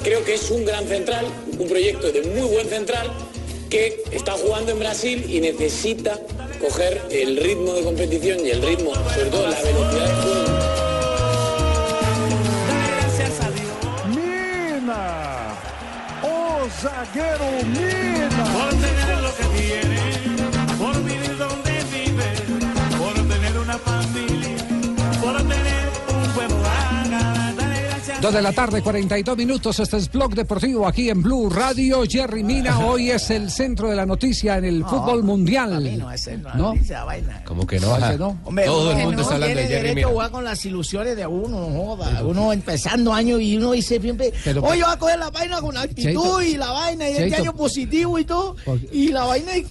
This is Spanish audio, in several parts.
Creo que es un gran central, un proyecto de muy buen central que está jugando en Brasil y necesita coger el ritmo de competición y el ritmo, sobre todo la velocidad de juego. Mina, o zagueiro Mina. Dos de la tarde, 42 minutos. Este es Blog Deportivo aquí en Blue Radio. Jerry Mina hoy es el centro de la noticia en el fútbol mundial. No, ese no, ¿No? esa vaina. Como que no, ¿Cuál ajá. que no? Hombre, Todo el mundo no está hablando de tiene Jerry derecho a Mina. jugar con las ilusiones de uno, no joda. Uno empezando año y uno dice siempre, Pero- oye, va a coger la vaina con actitud Cheito, y la vaina y este año positivo y todo. Y la vaina... y-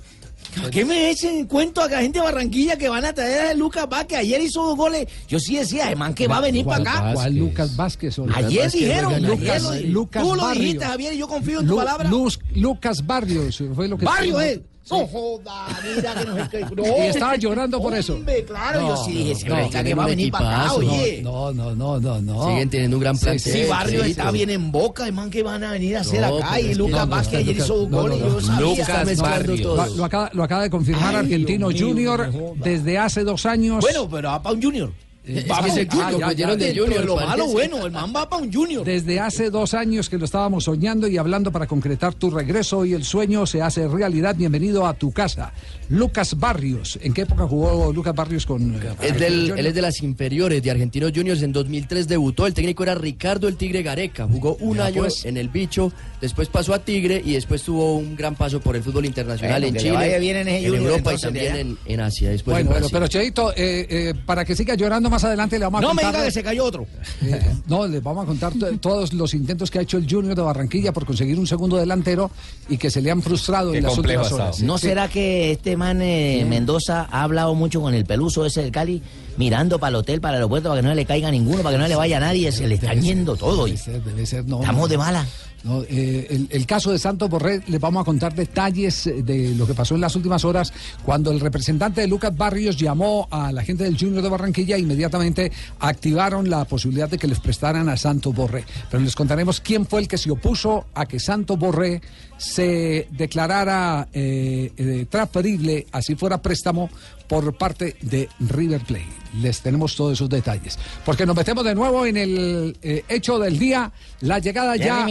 ¿Qué me echen en cuento a la gente de Barranquilla que van a traer a Lucas Vázquez? Ayer hizo dos goles. Yo sí decía, man que va a venir ¿Cuál- para acá. ¿Cuál Lucas Vázquez? Ayer Vázquez? dijeron, ayer Lucas, Lucas tú lo dijiste, Javier, y yo confío en tu Lu- palabra. Luz- Lucas Barrios fue lo que Barrio, eh. No joda, mira que no es. No. Y estaba llorando por eso. Hombre, claro, yo sí dije, no, diga que va a un venir para acá, oye. No, no, no, no, no. Siguen teniendo un gran Sí, plantel. Si Barrio sí, está sí. bien en boca, el man que van a venir a hacer No, acá. Y es que Lucas no, no, Vázquez ayer hizo no, goles, no, yo no. sabía. Lucas Barrios. todo. Lo, acaba, lo acaba de confirmar Ay, Argentino Junior no desde hace dos años. Bueno, pero va para un Junior. Es Va que es Junior, ya, de Junior. lo malo, bueno, el man va para un Junior. Desde hace dos años que lo estábamos soñando y hablando para concretar tu regreso y el sueño se hace realidad. Bienvenido a tu casa. Lucas Barrios. ¿En qué época jugó Lucas Barrios con... eh, Es del- él es de las inferiores de Argentinos Juniors. En 2003 debutó. El técnico era Ricardo el Tigre Gareca. Jugó un Ya, año pues. en el bicho, después pasó a Tigre y después tuvo un gran paso por el fútbol internacional Bueno, en Chile, bien en Junior, Europa y también en, en Asia. Después Bueno, en bueno, pero Cheito, eh, eh, para que siga llorando más adelante le vamos a No me contar... diga que se cayó otro. Eh, no, les vamos a contar to- todos los intentos que ha hecho el Junior de Barranquilla por conseguir un segundo delantero y que se le han frustrado Qué en las últimas horas. ¿No Sí. será que este man eh, Mendoza ha hablado mucho con el peluso ese del Cali, mirando para el hotel, para el aeropuerto, para que no le caiga ninguno, para que no le vaya a nadie? Se le está yendo todo. Debe y ser, debe ser, no, Estamos no. de mala. No, eh, el, el caso de Santos Borré, les vamos a contar detalles eh, de lo que pasó en las últimas horas cuando el representante de Lucas Barrios llamó a la gente del Junior de Barranquilla e inmediatamente activaron la posibilidad de que les prestaran a Santos Borré. Pero les contaremos quién fue el que se opuso a que Santos Borré se declarara eh, eh, transferible, así fuera préstamo, por parte de River Plate. Les tenemos todos esos detalles. Porque nos metemos de nuevo en el eh, hecho del día, la llegada ya.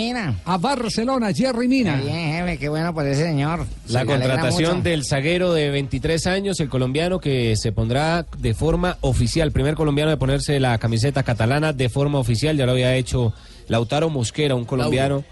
A Barcelona, Jerry Mina. Bien, jefe, qué bueno por ese señor. La Se contratación del zaguero de 23 años, el colombiano que se pondrá de forma oficial, primer colombiano de ponerse la camiseta catalana de forma oficial, ya lo había hecho Lautaro Mosquera, un colombiano,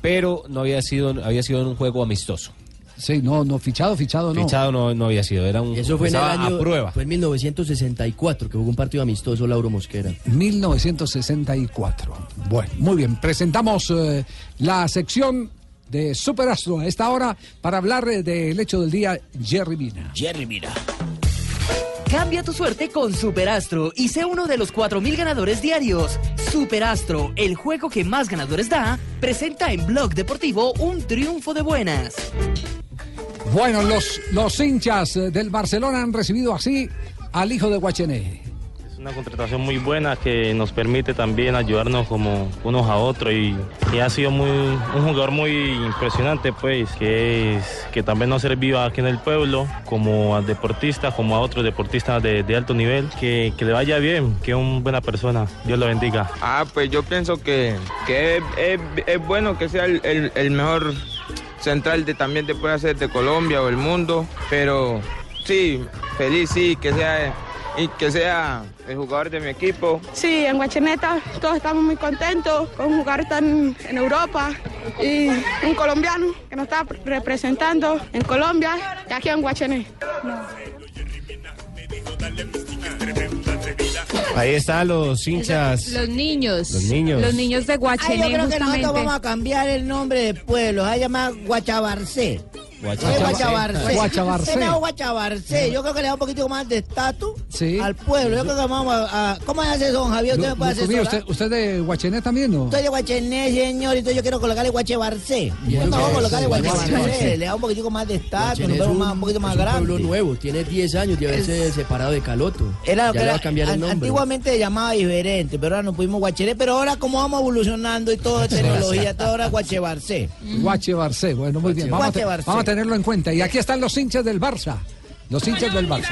pero no había sido había sido en un juego amistoso. Sí, no, no, fichado, fichado, no. Fichado no, no había sido, era un eso fue en el año. a prueba. Fue en 1964 que jugó un partido amistoso Lauro Mosquera. 1964. Bueno, muy bien. Presentamos eh, la sección de Superastro a esta hora para hablar eh, del hecho del día, Jerry Mina. Jerry, mira. Cambia tu suerte con Superastro y sé uno de los 4.000 ganadores diarios. Superastro, el juego que más ganadores da, presenta en Blog Deportivo un triunfo de buenas. Bueno, los, los hinchas eh, del Barcelona han recibido así al hijo de Guachené. Una contratación muy buena que nos permite también ayudarnos como unos a otros y, y ha sido muy, un jugador muy impresionante pues que, es, que también nos servido aquí en el pueblo como a deportista, como a otros deportistas de, alto nivel, que, que le vaya bien, que es una buena persona, Dios lo bendiga. Ah, pues yo pienso que, que es bueno que sea el, el- el mejor central de también te puede hacer de Colombia o el mundo, pero sí, feliz sí, que sea y que sea el jugador de mi equipo. Sí, en Guacheneta todos estamos muy contentos con jugar tan en Europa y un colombiano que nos está representando en Colombia y aquí en Guachené. Ahí están los hinchas. Los niños. Los niños. Los niños de Ay, yo Guachené, creo que nosotros vamos a cambiar el nombre de pueblo. Se va a Guachabarcé. Guachabarce. Yo creo que le da un poquitico más de estatus Sí. al pueblo. Yo creo que vamos a... a- ¿Cómo hace eso, don Javier? ¿Usted me puede Lu- Lucumí, asesorar? ¿usted, ¿Usted de Guachené también no? Estoy de Guachené, señor, entonces yo quiero colocarle Guachebarce. Bien, No, vamos a eso, colocarle. Le da un poquitico más de estatus, un- un poquito más es un grande. pueblo nuevo, tiene 10 años de haberse separado de Caloto. Era lo ya que le va era, a cambiar el an- nombre. antiguamente se llamaba diferente, pero ahora nos pusimos Guachené. Pero ahora, como vamos evolucionando y todo tecnología, todo ahora es Guachebarce. Guache Barcé, bueno, muy bien. Vamos tenerlo en cuenta. Y aquí están los hinchas del Barça. Los hinchas del Barça.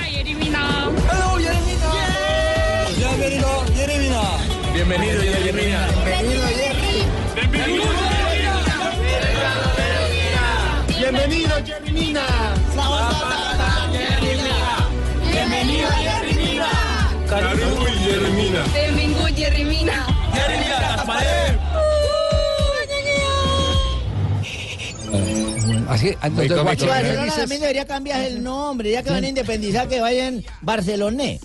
Bienvenido, Jeremina. Bienvenido, Jeremina. Bienvenido, Jerry Mina. Bienvenido, Jeremina. Caribu y Jeremina. Benvingut, Jerry Mina. Jeremina, Taparé. Así, Barcé Barcelona dices- también debería cambiar el nombre, ya que van a independizar, que vayan Barceloné.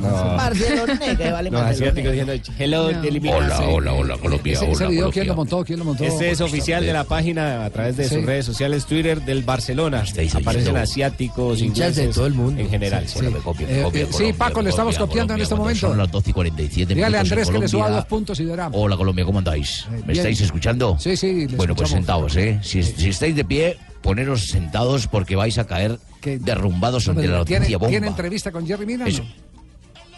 Barceloné, que vale diciendo hello. Hola, hola, hola, Colombia. Ese, ese hola, video, Colombia. ¿quién lo montó? ¿Quién lo montó? Este es oficial de la página a través de Sí. sus redes sociales, Twitter del Barcelona. Aparecen asiáticos, Hinchas de ingleses, todo el mundo. En general. Sí. Bueno, me copia, me Eh, copia, eh, sí, Colombia, Paco, le estamos Colombia, copiando en este momento. Son las 12 y 47 Dígale a Andrés que le suba dos puntos y verá. Hola Colombia, ¿cómo andáis? ¿Me bien. estáis escuchando? Sí, sí, Bueno, pues sentados, ¿eh? Si, si estáis de pie, poneros sentados porque vais a caer derrumbados ante la ¿Tiene, noticia bomba. ¿Tiene entrevista con Jerry Mina? Eso. no?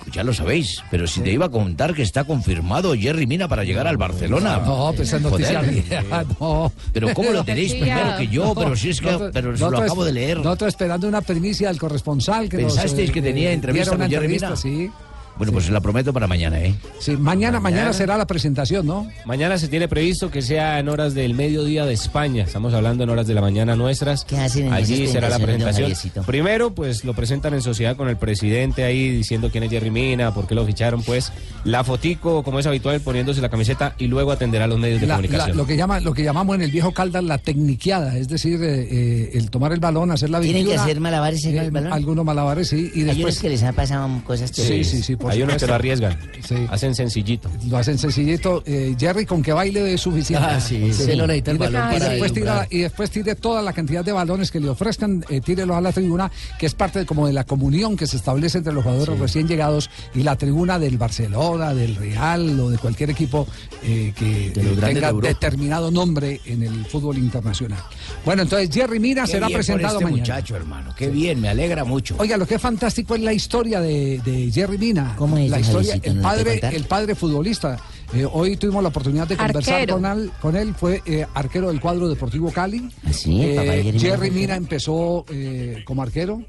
Pues ya lo sabéis, pero si te iba a contar que está confirmado Jerry Mina para llegar al Barcelona. No, pues esa noticia no. Pero ¿cómo lo tenéis primero que yo? Pero si es que pero lo acabo de leer. Nosotros esperando una primicia del corresponsal que nos, ¿Pensasteis eh, que tenía eh, entrevista diera una con Jerry entrevista, Mina? Sí. Bueno, pues la prometo para mañana, ¿eh? Sí, mañana, mañana, Mañana. será la presentación, ¿no? Mañana se tiene previsto que sea en horas del mediodía de España. Estamos hablando en horas de la mañana nuestras. ¿Qué hacen en Allí será la presentación. Primero, pues lo presentan en sociedad con el presidente ahí diciendo quién es Jerry Mina, por qué lo ficharon, pues la fotico, como es habitual, poniéndose la camiseta y luego atenderá a los medios de La- la- comunicación. lo, que llama, lo que llamamos en el viejo Caldas la tecniqueada, es decir, eh, eh, el tomar el balón, hacer la ¿Tienen que hacer malabares en Eh, el balón? Algunos malabares, sí. Y Hay unos después que les han pasado cosas Sí, terribles. sí, sí, por Hay unos que lo arriesgan. Sí. Hacen sencillito. lo hacen sencillito. Eh, Jerry, con que baile es suficiente. Ah, sí, lo necesita el y, de- balón y después tira, y después tire toda la cantidad de balones que le ofrezcan, eh, tírelos a la tribuna, que es parte de, como de la comunión que se establece entre los jugadores recién llegados y la tribuna del Barcelona, del Real o de cualquier equipo eh, que De eh, de tenga Europa. determinado nombre en el fútbol internacional. Bueno, entonces Jerry Mina Qué será bien por presentado este mañana. muchacho, hermano. Qué bien, me alegra mucho. Oiga, lo que es fantástico es la historia de, de Jerry Mina. ¿Cómo es, la historia, el ¿Nos lo puede padre, el padre futbolista. Eh, hoy tuvimos la oportunidad de conversar con él, con él. Fue eh, arquero del cuadro Deportivo Cali. ¿Ah, sí? ¿El papá de Eh, Jerry Mina Jerry fue Mina arquero? empezó eh, como arquero.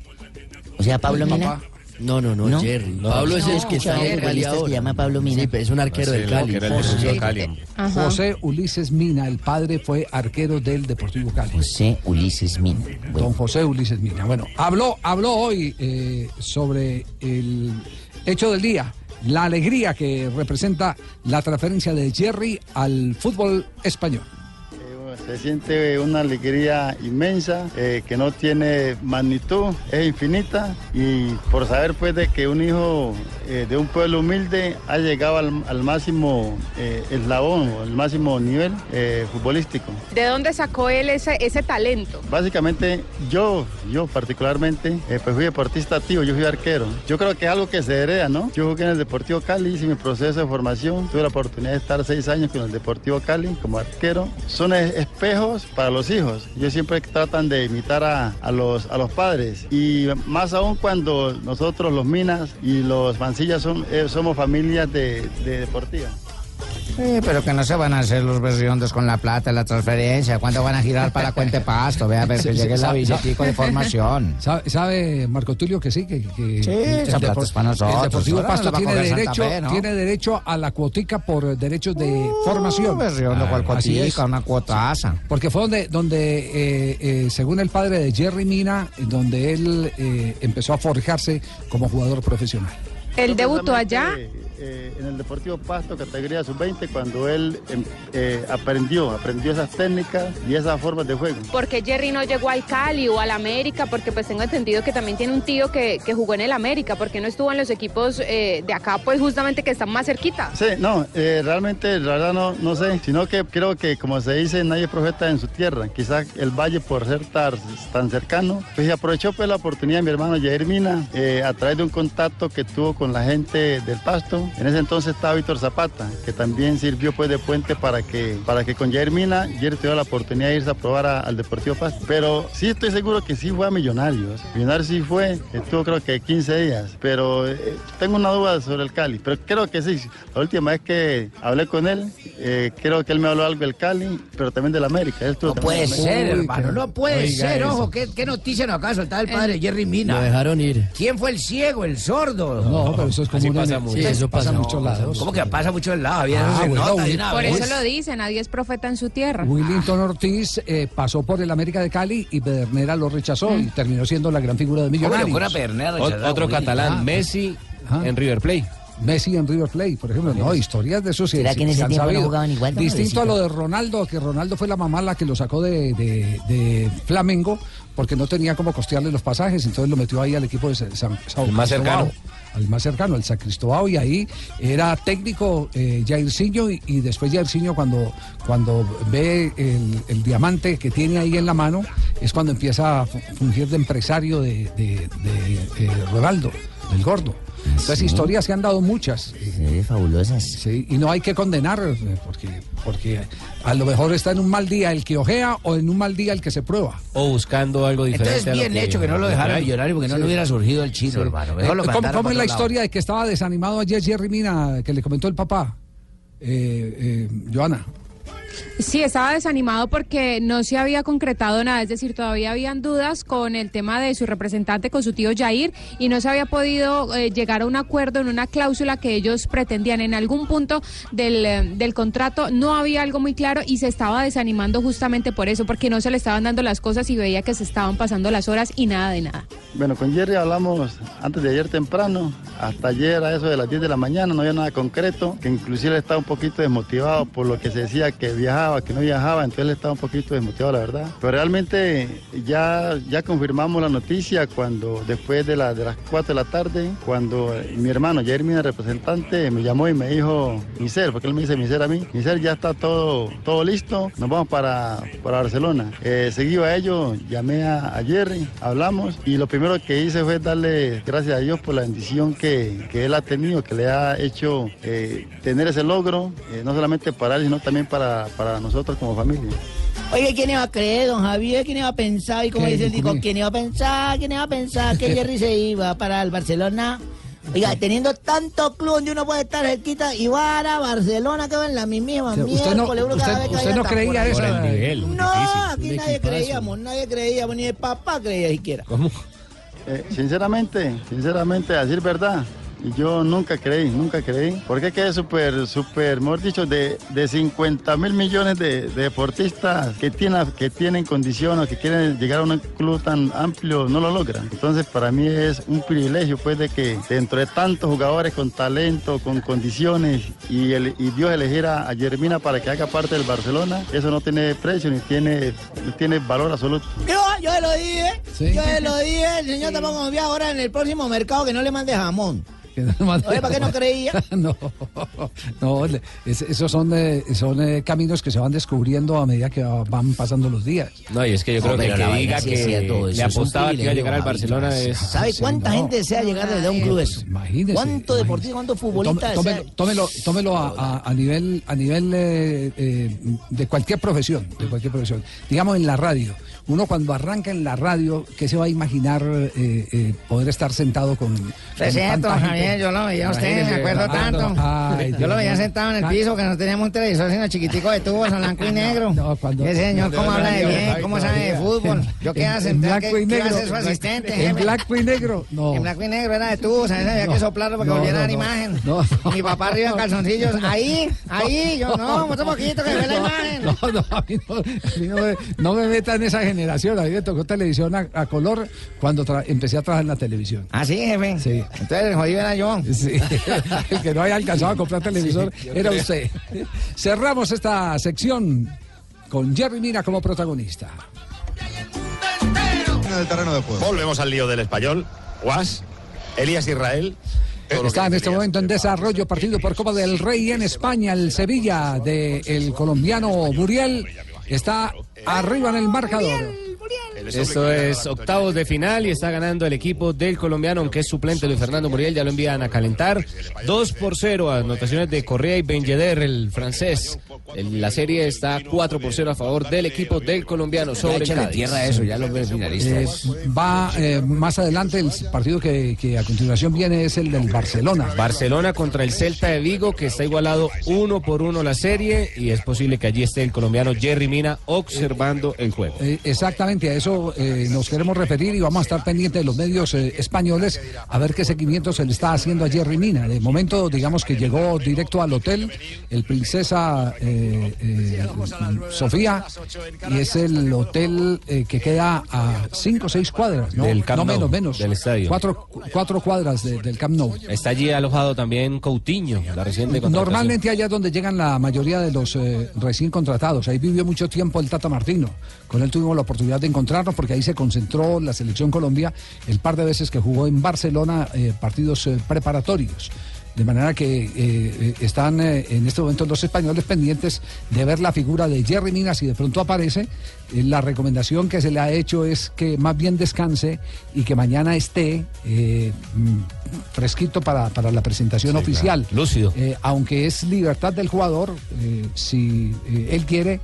O sea, Pablo Mina. No, no, no, ¿No? Jerry. No, Pablo es no, el que está en el ahora. llama Pablo Mina. Sí, pero es un arquero Sí, del Cali. José Ulises Mina, el padre fue arquero del Deportivo Cali. José Ulises Mina. Don José Ulises Mina. Bueno, habló, habló hoy eh, sobre el hecho del día, la alegría que representa la transferencia de Jerry al fútbol español. Se siente una alegría inmensa eh, que no tiene magnitud, es infinita y por saber pues de que un hijo eh, de un pueblo humilde ha llegado al, al máximo eh, eslabón o el máximo nivel futbolístico. ¿De dónde sacó él ese, ese talento? Básicamente yo, yo particularmente, pues fui deportista activo, yo fui arquero. Yo creo que es algo que se hereda, ¿no? Yo jugué en el Deportivo Cali, hice mi proceso de formación, tuve la oportunidad de estar seis años con el Deportivo Cali como arquero. Son es- espejos para los hijos. Yo siempre tratan de imitar a, a los, a los padres y más aún cuando nosotros los Minas y los Mancillas son, eh, somos familias de, de deportiva. Sí, pero que no se van a hacer los berriondos con la plata, la transferencia. ¿Cuándo van a girar para la cuenta de pasto? Vea, a ver que Sí, sí, llegue la billetico de formación. ¿Sabe, sabe Marco Tulio que sí? Que, que- Sí, esa plata es para nosotros. El Deportivo Ahora Pasto tiene derecho, Fe, ¿no? tiene derecho a la cuotica por derechos de formación. berriondo, cual Así es. cuotica, una cuotaza. Porque fue donde, donde eh, eh, según el padre de Jerry Mina, donde él eh, empezó a forjarse como jugador profesional. ¿Él debutó allá? Eh, en el Deportivo Pasto, categoría sub-20, cuando él em, eh, aprendió, aprendió esas técnicas y esas formas de juego. ¿Por qué Jerry no llegó al Cali o al América? Porque pues tengo entendido que también tiene un tío que, que jugó en el América. ¿Por qué no estuvo en los equipos eh, de acá, pues justamente que están más cerquita? Sí, no, realmente, la verdad no, no sé, sino que creo que como se dice, nadie es profeta en su tierra. Quizás el Valle por ser tan, tan cercano, pues aprovechó pues la oportunidad mi hermano Jair Mina a través de un contacto que tuvo con la gente del Pasto. En ese entonces estaba Víctor Zapata, que también sirvió pues de puente para que, para que con Jair Mina, Jair tuviera la oportunidad de irse a probar a- al Deportivo Pasto. Pero sí estoy seguro que sí fue a Millonarios. Millonarios sí fue, estuvo creo que 15 días, pero eh, tengo una duda sobre el Cali, pero creo que sí. La última vez que hablé con él, eh, creo que él me habló algo del Cali, pero también del América. Él No puede ser, hermano, no puede ser, ojo, ¿qué, qué noticia nos acaba de soltar el padre Jerry Mina? Lo dejaron ir. ¿Quién fue el ciego, el sordo? No, pero eso es como Así una- pasa mucho. sí, eso pasa No, muchos lados. ¿Cómo que pasa mucho en lado? Javier? Ah, Eso se bueno, nota de Will- una Por eso lo dice, nadie es profeta en su tierra. Willington Ortiz eh, pasó por el América de Cali y Pedernera lo rechazó y terminó siendo la gran figura de Millonarios. fuera Pedernera otro Willy? catalán, Ah, Messi en River Plate. Messi en River Plate, por ejemplo. No, historias de eso sí ¿Será sí- que en se ese han tiempo no sabido. jugaban igual, Distinto a lo de Ronaldo, que Ronaldo fue la mamá la que lo sacó de, de- de Flamengo porque no tenía cómo costearle los pasajes, entonces lo metió ahí al equipo de San, San- El más cercano. Al más cercano, el San Cristóbal, y ahí era técnico eh, Jairzinho y, y después Jairzinho cuando, cuando ve el, diamante que tiene ahí en la mano es cuando empieza a fu- fungir de empresario de, de- eh, del gordo. Entonces ¿Sí? historias se han dado muchas. fabulosas. Sí, y no hay que condenar, eh, porque, porque a lo mejor está en un mal día el que ojea o en un mal día el que se prueba. O buscando algo diferente. Entonces, a lo bien hecho que no lo dejara millonario porque no Sí. le hubiera surgido el chino, Sí. hermano. Eh, Mejor lo ¿Cómo, mandaron cómo para es la lado. historia de que estaba desanimado ayer Jerry Mina, que le comentó el papá? Eh, eh, Joana. Sí, estaba desanimado porque no se había concretado nada, es decir, todavía habían dudas con el tema de su representante, con su tío Jair, y no se había podido eh, llegar a un acuerdo en una cláusula que ellos pretendían. En algún punto del, eh, del contrato no había algo muy claro y se estaba desanimando justamente por eso, porque no se le estaban dando las cosas y veía que se estaban pasando las horas y nada de nada. Bueno, con Jerry hablamos antes de ayer temprano, hasta ayer a eso de las 10 de la mañana, no había nada concreto, que inclusive estaba un poquito desmotivado por lo que se decía que viajaba, que no viajaba, entonces él estaba un poquito desmotivado, la verdad. Pero realmente ya, ya confirmamos la noticia cuando después de, la- de las 4 de la tarde, cuando eh, mi hermano Jerry, mi representante, me llamó y me dijo, Miser, porque él me dice Miser a mí, Miser, ya está todo, todo listo, nos vamos para, para Barcelona. Eh, seguido a ello, llamé a, a Jerry, hablamos y lo primero que hice fue darle gracias a Dios por la bendición que, que él ha tenido, que le ha hecho eh, tener ese logro, eh, no solamente para él, sino también para, para nosotros como familia. Oye, ¿quién iba a creer, don Javier? ¿Quién iba a pensar? Y como ¿Qué, dice el digo? ¿quién iba a pensar? ¿Quién iba a pensar que Jerry se iba para el Barcelona? Oiga, teniendo tanto club donde uno puede estar cerquita y va a Barcelona que va en la mismísima O sea, usted no- miércoles, uno cada usted- vez que usted vaya no creía eso, nivel, No, difícil. aquí nadie creíamos, nadie creíamos, ni el papá creía siquiera. ¿Cómo? Eh, sinceramente, sinceramente, a decir verdad, yo nunca creí, nunca creí. Porque quedé súper, súper, mejor dicho, de, de 50 mil millones de, de deportistas que tienen, que tienen condición o que quieren llegar a un club tan amplio, no lo logran. Entonces, para mí es un privilegio, pues, de que dentro de tantos jugadores con talento, con condiciones, y, el, y Dios eligiera a Jermina para que haga parte del Barcelona, eso no tiene precio ni tiene, ni tiene valor absoluto. Yo, yo lo dije, Sí. yo lo dije, el señor tampoco confía ahora en el próximo mercado que no le mande jamón. No Oye, ¿para qué no creía? no, no, es- esos son, eh, son eh, caminos que se van descubriendo a medida que va- van pasando los días. No, y es que yo creo que el que diga que le apostaba que iba a llegar al Barcelona es... ¿Sabe cuánta gente desea llegar desde un club eso? Imagínese. ¿Cuánto deportista, cuánto futbolista Tome- desea? tómelo, tómelo, tómelo a, a- a nivel, a nivel eh, eh, de cualquier profesión, de cualquier profesión. Digamos en la radio. Uno cuando arranca en la radio, ¿qué se va a imaginar eh, eh, poder estar sentado con, Presento, tanta gente? Javier, yo lo veía a usted, me acuerdo ah, tanto. no, ay, yo Dios lo veía sentado en el Ah, piso, que no teníamos un televisor, sino chiquitico de tubos en blanco y negro. Ese señor, ¿cómo habla de bien? ¿Cómo sabe de fútbol? Yo hace, en ¿qué, qué ser su asistente? En jefe? blanco y negro, no. En blanco y negro era de tubos, a veces había que No, soplarlo para que no, volviera a no, dar no. imagen. No, Mi papá arriba en calzoncillos, ahí, ahí, yo no, mucho poquito que ve la imagen. No, no, a mí no, a mí no me, no me meta en esa generación. A mí me tocó televisión a, a color cuando empecé a trabajar en la televisión. ¿Ah, sí, jefe? Sí. Entonces el jodido era yo. Sí, el que no haya alcanzado a comprar televisor era usted. Cerramos esta sección con Jerry Mina como protagonista. En el terreno de juego. Volvemos al lío del español. Guas, Elías Israel. Está en este momento en desarrollo partido por Copa del Rey en España. El Sevilla del colombiano Muriel está arriba en el marcador. Esto es octavos de final y está ganando el equipo del colombiano, aunque es suplente Luis Fernando Muriel, ya lo envían a calentar. 2 por 0, anotaciones de Correa y Ben Yedder, el francés. La serie está 4 por 0 a favor del equipo del colombiano sobre el Cádiz. tierra eso, ya los ves finalistas. va eh, más adelante, el partido que, que a continuación viene es el del Barcelona. Barcelona contra el Celta de Vigo, que está igualado uno por uno la serie, y es posible que allí esté el colombiano Jerry Mina observando el juego. Eh, exactamente, a eso eh, nos queremos referir y vamos a estar pendientes de los medios eh, españoles a ver qué seguimiento se le está haciendo a Jerry Mina. De momento, digamos que llegó directo al hotel el Princesa eh, eh, Sofía y es el hotel eh, que queda a cinco o seis cuadras, ¿no? Del Camp no Nou, menos, menos. del estadio. Cuatro, cuatro cuadras de- del Camp Nou. Está allí alojado también Coutinho, la reciente. Normalmente allá es donde llegan la mayoría de los eh, recién contratados. Ahí vivió mucho tiempo el Tata Martino. Con él tuvimos la oportunidad de encontrarnos porque ahí se concentró la selección Colombia el par de veces que jugó en Barcelona eh, partidos eh, preparatorios. De manera que eh, están eh, en este momento los españoles pendientes de ver la figura de Jerry Mina. Si de pronto aparece, eh, la recomendación que se le ha hecho es que más bien descanse y que mañana esté mm, fresquito para, para la presentación oficial. Lúcido. Eh, aunque es libertad del jugador, si él quiere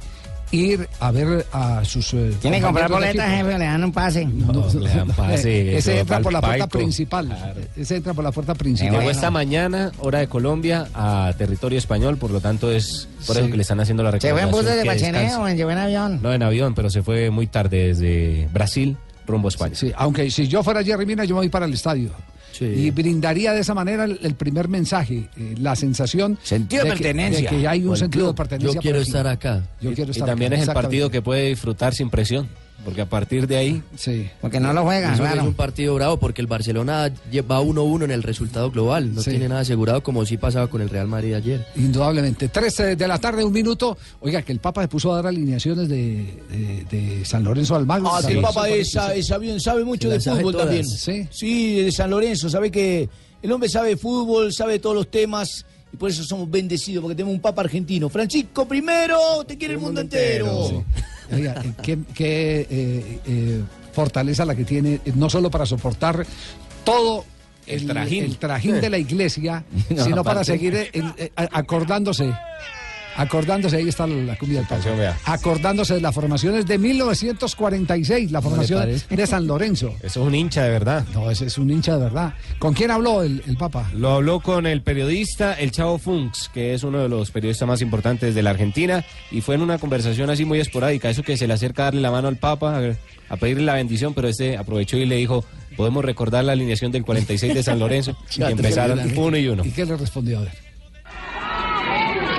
ir a ver a sus. eh, Tiene que comprar boletas, jefe, le dan un pase. le dan pase, Ese eso entra por la puerta principal. Ese entra por la puerta principal. Llegó esta mañana, hora de Colombia, a territorio español, por lo tanto es por eso que le están haciendo la ¿Se fue en recomendación. bus desde descanse. o en en avión? No en avión, pero se fue muy tarde desde Brasil rumbo a España. Sí, aunque si yo fuera Jerry Mina, yo me voy para el estadio. Y brindaría de esa manera el, el primer mensaje, eh, la sensación Sentido de que- pertenencia. de que hay un sentido de pertenencia. Yo quiero estar acá. Yo quiero y estar también acá, es el partido que puede disfrutar sin presión, porque a partir de ahí Sí. Porque no lo juega, Eso es claro. un partido bravo porque el Barcelona va 1-1 en el resultado global. No Sí. tiene nada asegurado como sí pasaba con el Real Madrid ayer. Indudablemente. 13 de la tarde, un minuto. Oiga, que el Papa se puso a dar alineaciones de, de- de San Lorenzo Almagro. Ah, que el Papa es, es sabido, sabe mucho de fútbol todas. también. Sí. Sí, de San Lorenzo, sabe que el hombre sabe fútbol, sabe todos los temas y por eso somos bendecidos, porque tenemos un Papa argentino. Francisco primero, te quiere el mundo entero. Oiga, eh, qué, qué, eh, eh, fortaleza la que tiene, no solo para soportar todo El trajín. el trajín de la iglesia, No, sino para seguir acordándose. Acordándose, ahí está la cumbia del vea. Acordándose de las formaciones de 1946, la formación de San Lorenzo. eso es un hincha de verdad. No, ese es un hincha de verdad. ¿Con quién habló el, el Papa? Lo habló con el periodista El Chavo Funks, que es uno de los periodistas más importantes de la Argentina, y fue en una conversación así muy esporádica, eso que se le acerca a darle la mano al Papa, a, a pedirle la bendición, pero este aprovechó y le dijo, podemos recordar la alineación del 46 de San Lorenzo, y empezaron uno y uno. ¿Y qué le respondió? A ver.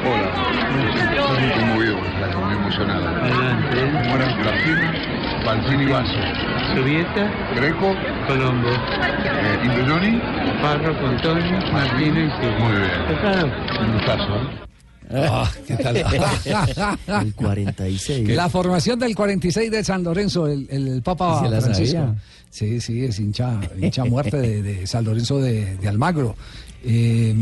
Hola, Platino, Balcini Vaso. Subieta. Greco. Colombo. Eh, Induyoni. Parro, Contoni, Martínez. Muy bien. Un gustazo, ¿eh? Ah, ¿qué tal? El 46. La formación del 46 de San Lorenzo, el, el, Papa Sí, se la Francisco. Sí, sí, es hincha, hincha muerte de, de San Lorenzo de, de Almagro. Eh,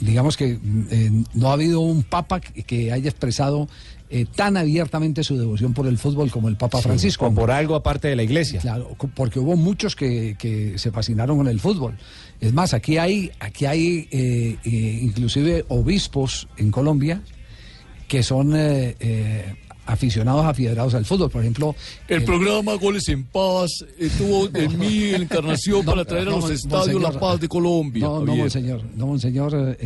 digamos que eh, no ha habido un Papa que, que haya expresado eh, tan abiertamente su devoción por el fútbol como el Papa Francisco. O por algo aparte de la iglesia. Claro, porque hubo muchos que, que se fascinaron con el fútbol. Es más, aquí hay, aquí hay eh, eh, inclusive obispos en Colombia que son eh, aficionados afierados al fútbol. Por ejemplo, El eh, programa Goles en Paz estuvo en mi encarnación para traer a no, los estadios monseñor, la paz de Colombia. No, no, monseñor, no, monseñor, eh,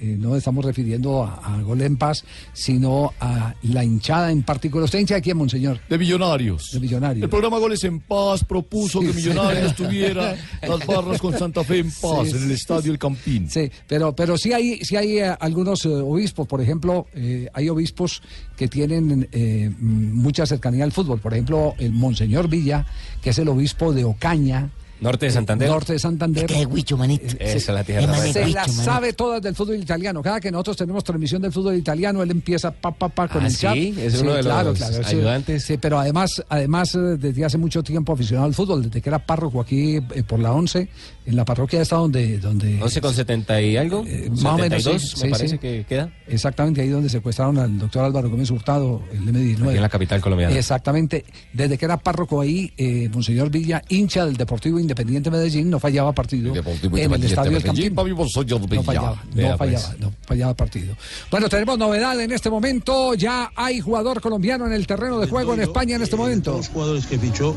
eh, no estamos refiriendo a, a Gol en Paz, sino a la hinchada en particular. ¿Usted hincha de quién, monseñor? De Millonarios. De Millonarios. El programa Goles en Paz propuso que Millonarios tuviera las barras con Santa Fe en paz Sí, en el estadio El Campín. Sí, pero, pero sí hay, sí hay eh, algunos eh, obispos, por ejemplo, eh, hay obispos que tienen eh, mm, mucha cercanía al fútbol. Por ejemplo, el Monseñor Villa, que es el obispo de Ocaña, Norte de Santander. Norte de Santander. ¿Qué huicho, manito? Esa es la tierra. Es Se las sabe todas del fútbol italiano. Cada que nosotros tenemos transmisión del fútbol italiano, él empieza pa pa pa con ¿Ah, el sí? chat. Es uno de los sí. ayudantes. Sí, pero además, además eh, desde hace mucho tiempo aficionado al fútbol, desde que era párroco aquí eh, por la 11, en la parroquia esta donde donde 11 con 70 y algo. Eh, más o menos, 72, sí, me sí, parece sí. que queda. Exactamente, ahí donde secuestraron al doctor Álvaro Gómez Hurtado, el M19. Aquí en la capital colombiana. Exactamente. Desde que era párroco ahí, eh, Monseñor Villa, hincha del Deportivo Independiente Medellín, no fallaba partido en el estadio del Campín. No fallaba, no pues. fallaba, no fallaba partido. Bueno, tenemos novedad en este momento. Ya hay jugador colombiano en el terreno de juego en España en este momento. Los jugadores que fichó,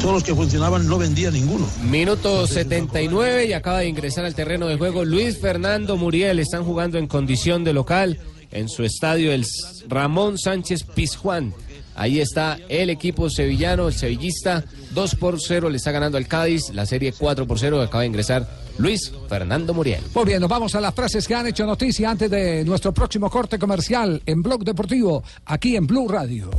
todos los que funcionaban no vendía ninguno. Minuto 79 y acaba de ingresar al terreno de juego Luis Fernando Muriel. Están jugando en condición de local en su estadio el Ramón Sánchez Pizjuán. Ahí está el equipo sevillano, el sevillista, 2 por 0 le está ganando al Cádiz, la serie 4 por 0 acaba de ingresar Luis Fernando Muriel. Muy bien, nos vamos a las frases que han hecho noticia antes de nuestro próximo corte comercial en Blog Deportivo, aquí en Blue Radio.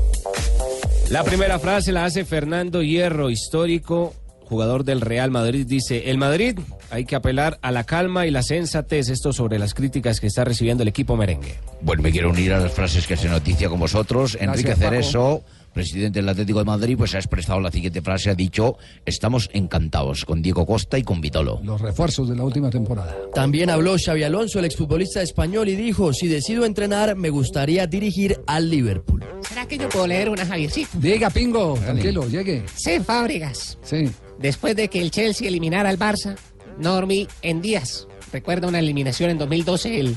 La primera frase la hace Fernando Hierro, histórico jugador del Real Madrid. Dice, el Madrid hay que apelar a la calma y la sensatez. Esto sobre las críticas que está recibiendo el equipo merengue. Bueno, me quiero unir a las frases que hace noticia con vosotros. Enrique. Cerezo, presidente del Atlético de Madrid, pues ha expresado la siguiente frase, ha dicho, estamos encantados con Diego Costa y con Vitolo. Los refuerzos de la última temporada. También habló Xavi Alonso, el exfutbolista español, y dijo, si decido entrenar, me gustaría dirigir al Liverpool. ¿Será que yo puedo leer una Javiercito? Diga, Pingo, tranquilo, llegue. Sí, Fábregas. Sí. Después de que el Chelsea eliminara al Barça, no dormí en días. Recuerdo una eliminación en 2012, el-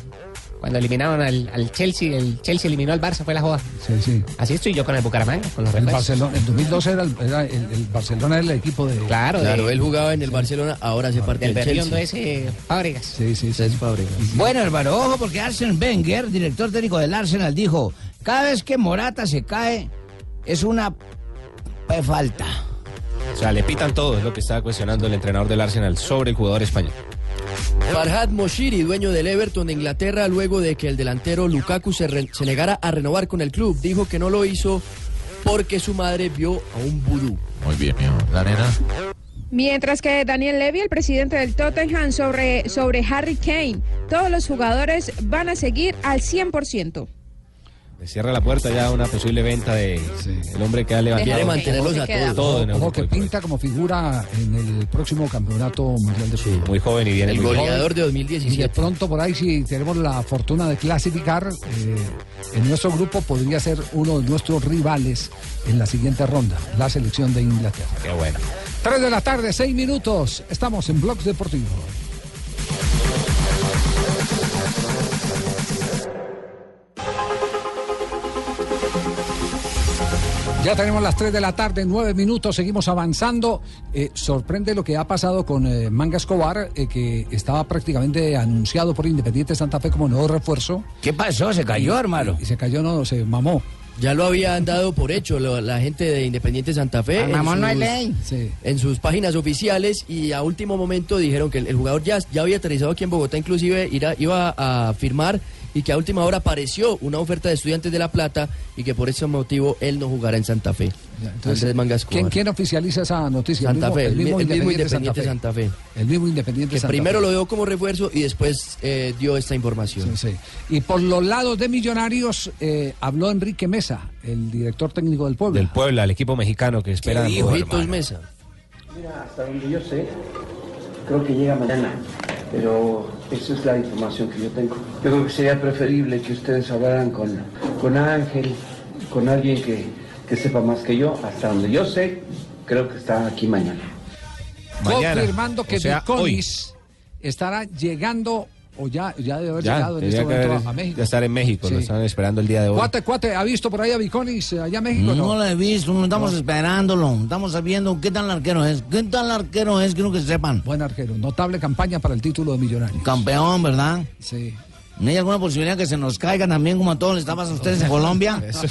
cuando eliminaron al, al Chelsea, el Chelsea eliminó al Barça, fue la joda. Sí, sí. Así estoy yo con el Bucaramanga, con los El. Barcelona, en 2012 era el, era el- el Barcelona era el equipo de... Claro, Claro, de- él jugaba en el Barcelona, ahora hace parte del del Chelsea. ese Fábregas. Sí, sí, sí. Es Fábregas. Bueno, Álvaro, ojo, porque Arsene Wenger, director técnico del Arsenal, dijo, cada vez que Morata se cae, es una pe- falta. O sea, le pitan todo, es lo que está cuestionando el entrenador del Arsenal sobre el jugador español. Farhad Moshiri, dueño del Everton de Inglaterra, luego de que el delantero Lukaku se, re- se negara a renovar con el club, dijo que no lo hizo porque su madre vio a un vudú. Muy bien, mío. La nena. Mientras que Daniel Levy, el presidente del Tottenham, sobre, sobre Harry Kane, todos los jugadores van a seguir al 100%. Le cierra la puerta ya a una posible venta de el hombre que ha levantado. Quiere mantenerlos a todos. Todo en Ojo que pinta como figura en el próximo campeonato mundial de fútbol. Muy joven y viene El goleador de Y de 2017. pronto por ahí, si tenemos la fortuna de clasificar, eh, en nuestro grupo podría ser uno de nuestros rivales en la siguiente ronda, la selección de Inglaterra. Qué bueno. 3 de la tarde, 6 minutos. Estamos en Blogs Deportivo. Ya tenemos las 3 de la tarde, 9 minutos, seguimos avanzando. Eh, sorprende lo que ha pasado con eh, Manga Escobar, eh, que estaba prácticamente anunciado por Independiente Santa Fe como nuevo refuerzo. ¿Qué pasó? ¿Se cayó, Y- hermano? Y, se cayó, no, se mamó. Ya lo habían dado por hecho lo- la gente de Independiente Santa Fe. En mamón no hay sus- ley. Sí. en sus páginas oficiales y a último momento dijeron que el, el jugador ya, ya había aterrizado aquí en Bogotá, inclusive ira- iba a firmar y que a última hora apareció una oferta de estudiantes de La Plata y que por ese motivo él no jugará en Santa Fe. Andrés Manga Escobar. ¿quién, quién oficializa esa noticia? Santa el mismo, Fe, el mismo el mismo Independiente, Independiente Santa Fe. El mismo Independiente Que Santa primero Fe. lo dio como refuerzo y después eh, dio esta información. Sí, sí. Y por los lados de Millonarios eh, habló Enrique Mesa, el director técnico del pueblo. Del Puebla, el equipo mexicano que espera. Ojitos Mesa. Mira, hasta donde yo sé, creo que llega mañana, pero esa es la información que yo tengo. Yo creo que sería preferible que ustedes hablaran con, con Ángel, con alguien que, que sepa más que yo. Hasta donde yo sé, creo que está aquí mañana. Mañana, Confirmando que o sea, Viconis estará llegando, o ya, ya debe haber Ya, llegado en este momento haber- a México. ya estar en México, lo están esperando el día de hoy. Cuate, cuate, ¿ha visto por ahí a Viconis eh, allá en México? No lo he visto, no estamos esperándolo. Estamos sabiendo qué tal arquero es. ¿Qué tal arquero es? Quiero que sepan. Buen arquero, notable campaña para el título de Millonarios. Campeón, ¿verdad? Sí. ¿No hay alguna posibilidad que se nos caiga también como a todos les estabas a ustedes en Colombia? Eso,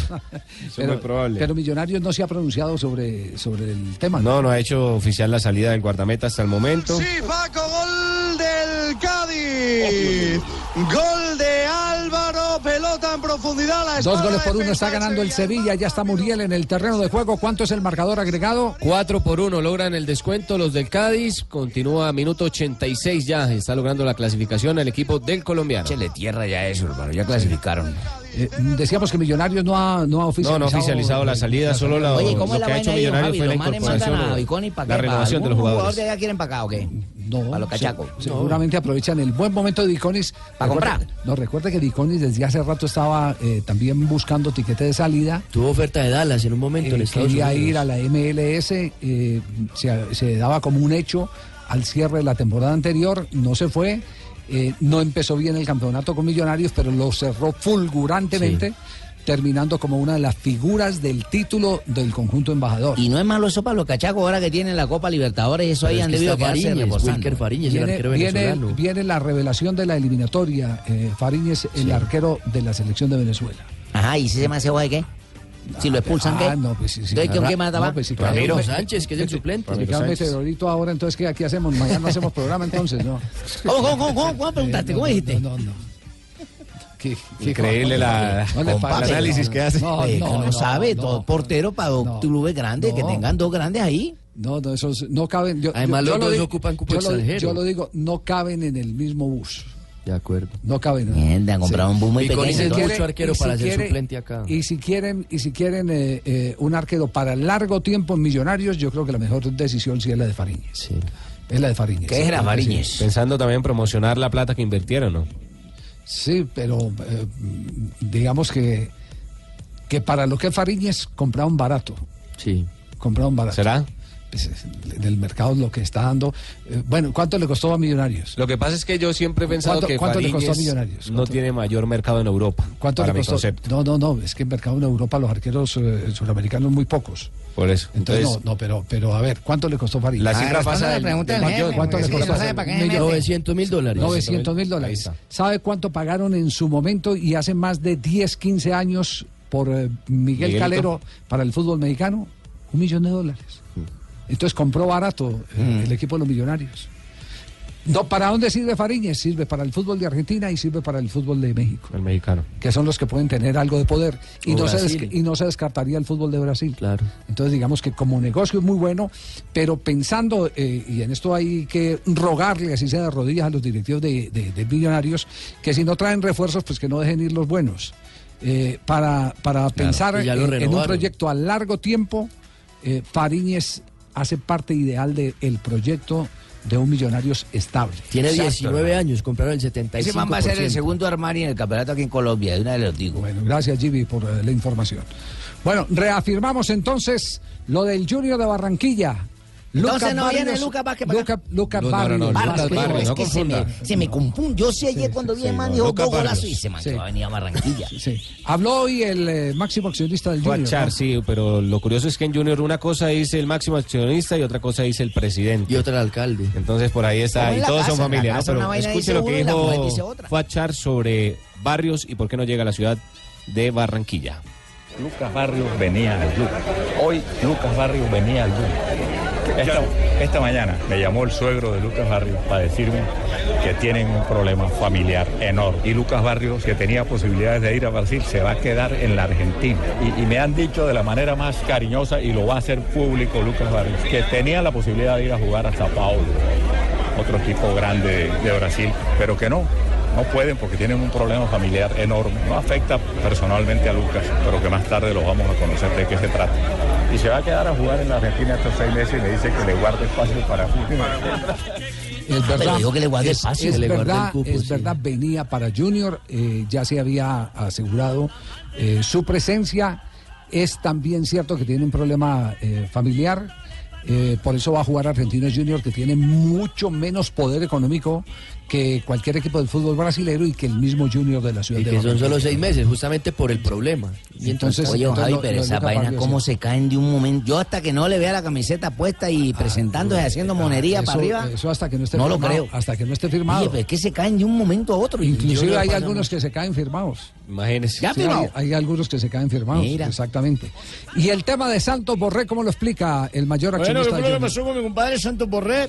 eso es muy probable. Pero Millonarios no se ha pronunciado sobre, sobre el tema. No, no ha hecho oficial la salida del guardameta hasta el momento. Sí, Paco, gol del Cádiz. Gol de Álvaro, pelota en profundidad. La Dos goles por uno está ganando el Sevilla, ya está Muriel en el terreno de juego. ¿Cuánto es el marcador agregado? 4 por 1 logran el descuento los del Cádiz. Continúa minuto 86 ya. Está logrando la clasificación el equipo del colombiano. Échele tierra ya eso, hermano. Ya clasificaron. Eh, decíamos que Millonarios no ha, no ha oficializado. No, no ha oficializado la salida, solo la- Oye, ¿cómo lo es la que ha hecho Millonarios fue la ¿Los manes mandan incorporación o la renovación de los jugador jugadores. de allá quieren para acá o qué? No, a los cachacos. se- seguramente aprovechan el buen momento de Diconis. ¿Para comprar? No, recuerde que Diconis desde hace rato estaba eh, también buscando tiquete de salida. Tuvo oferta de Dallas en un momento en Eh, Estados quería Unidos. ir a la MLS, eh, se, se daba como un hecho al cierre de la temporada anterior, no se fue, eh, no empezó bien el campeonato con Millonarios, pero lo cerró fulgurantemente, terminando como una de las figuras del título del conjunto embajador. Y no es malo eso para los cachacos ahora que tienen la Copa Libertadores, eso ahí Pero es han que debido quedarse Fariñez, Fariñez, el Viene, viene- viene la revelación de la eliminatoria, eh, Fariñez, el arquero de la selección de Venezuela. Ajá, ¿y si se me hace de qué? Si lo expulsan, ¿qué? Ah, no, pues sí, sí. Entonces, ¿con Ra- qué mata no, va? pues sí, Ramiro claro. Sánchez, que es el suplente. Si queda meteorito ahora, entonces, ¿qué aquí hacemos? Mañana no hacemos programa, entonces, ¿no? ¿Cómo, cómo, cómo, cómo, cómo preguntaste? ¿Cómo dijiste? No, no, no. ¿Qué- Increíble la- compa- el análisis no, que hace. No, Eh, no, sabe, no, todo portero para dos clubes grandes, que tengan dos grandes ahí. No, no, esos no caben. Yo, Además, yo- yo los lo dos digo- ocupan cupo yo lo- extranjero. Yo lo digo, no caben en el mismo bus. De acuerdo. No caben. Mierda, han comprado un bus muy pequeño. es entonces. mucho arquero y para ser quiere- suplente acá. Y si quieren, y si quieren eh, eh, un arquero para largo tiempo en Millonarios, yo creo que la mejor decisión sí es la de Fariñez. Es la de Fariñez. ¿Qué era Sí, Fariñez? Pensando también en promocionar la plata que invirtieron, ¿no? Sí, pero eh, digamos que, que para lo que es Fariñez compraron barato. Sí. Compraron barato. ¿Será? Pues, eh, en el mercado lo que está dando. eh, bueno, ¿cuánto le costó a Millonarios? Lo que pasa es que yo siempre he pensado ¿Cuánto- que cuánto le costó a Millonarios? no tiene mayor mercado en Europa. ¿Cuánto para le costó? No, no, no, es que en mercado en Europa los arqueros eh, sudamericanos muy pocos. Por eso. Entonces, Entonces, no, no, pero, pero a ver, ¿cuánto le costó Fariñez? La cifra Ah, pasa responda del- del del. ¿Cuánto le Sí, costó? no sabe para qué me mete. 900 mil dólares. 900 mil dólares. ¿Sabe cuánto pagaron en su momento y hace más de 10, 15 años por eh, Miguel Miguelito. Calero para el fútbol mexicano? Un millón de dólares. Entonces compró barato eh, el equipo de los millonarios. No, ¿Para dónde sirve Fariñez? Sirve para el fútbol de Argentina y sirve para el fútbol de México, el mexicano. que son los que pueden tener algo de poder. Y, O no se, Brasil. y no se descartaría el fútbol de Brasil. Claro. Entonces, digamos que como negocio es muy bueno, pero pensando, eh, y en esto hay que rogarle, así sea de rodillas, a los directivos de, de- de millonarios, que si no traen refuerzos, pues que no dejen ir los buenos. Eh, para, para pensar en- en un proyecto a largo tiempo, eh, Fariñez hace parte ideal del proyecto de un Millonarios estable. Tiene Exacto, 19 hermano. años, compraron el 75%. Ese man va a ser el segundo Armani en el campeonato aquí en Colombia, de una vez les digo. Bueno, gracias Jimmy por eh, la información. Bueno, reafirmamos entonces lo del Junior de Barranquilla. Entonces no Barrios- viene Lucas Vázquez para acá. Luca- Lucas No, no, no, Barrios. no, Barrios, Lucas es no que se me, se me confunde. Yo sí ayer cuando vi sí, el man dijo Lucas dos golazos y se man Sí. que va a venir a Barranquilla. Sí. Habló hoy el eh, máximo accionista del Fue a Junior. Char, ¿no? sí, pero lo curioso es que en Junior una cosa dice el máximo accionista y otra cosa dice el presidente. Y otra el alcalde. Entonces por ahí está, y todos son casa, familia, ¿no? casa Pero escuche lo que dijo. Fuachar sobre Barrios y por qué no llega a la ciudad de Barranquilla. Lucas Barrios venía al club. Hoy Lucas Barrios venía al club. Esta, esta mañana me llamó el suegro de Lucas Barrios para decirme que tienen un problema familiar enorme. Y Lucas Barrios, que tenía posibilidades de ir a Brasil, se va a quedar en la Argentina. Y, y me han dicho de la manera más cariñosa, y lo va a hacer público Lucas Barrios, que tenía la posibilidad de ir a jugar a Sao Paulo, otro equipo grande de, de Brasil, pero que no. No pueden porque tienen un problema familiar enorme. No afecta personalmente a Lucas, pero que más tarde lo vamos a conocer de qué se trata. Y se va a quedar a jugar en la Argentina estos seis meses y me dice que le guarde espacio para fútbol. Es verdad, que le guarde es, espacio. es Que le guarde verdad, el cupo, es sí. verdad, venía para Junior, eh, ya se había asegurado eh, su presencia. Es también cierto que tiene un problema eh, familiar, eh, por eso va a jugar Argentinos Junior, que tiene mucho menos poder económico que cualquier equipo del fútbol brasileño y que el mismo Junior de la ciudad Y de que son solo seis meses, justamente por el problema. Y entonces, Entonces, Oye, don Javi, pero esa vaina, cómo sí. se caen de un momento. Yo hasta que no le vea la camiseta puesta y presentándose, haciendo monería Ah, Eso- para arriba, Eso hasta que no esté no lo creo. Hasta que no esté Oye, firmado. pero es que se caen de un momento a otro. Inclusive hay algunos que se caen firmados. Imagínese. Ya Sí, firmado. hay, hay algunos que se caen firmados. Mira. Exactamente. Y el tema de Santos Borré, ¿cómo lo explica el mayor Bueno, accionista ¿qué del fue lo que pasó con mi compadre Santos Borré?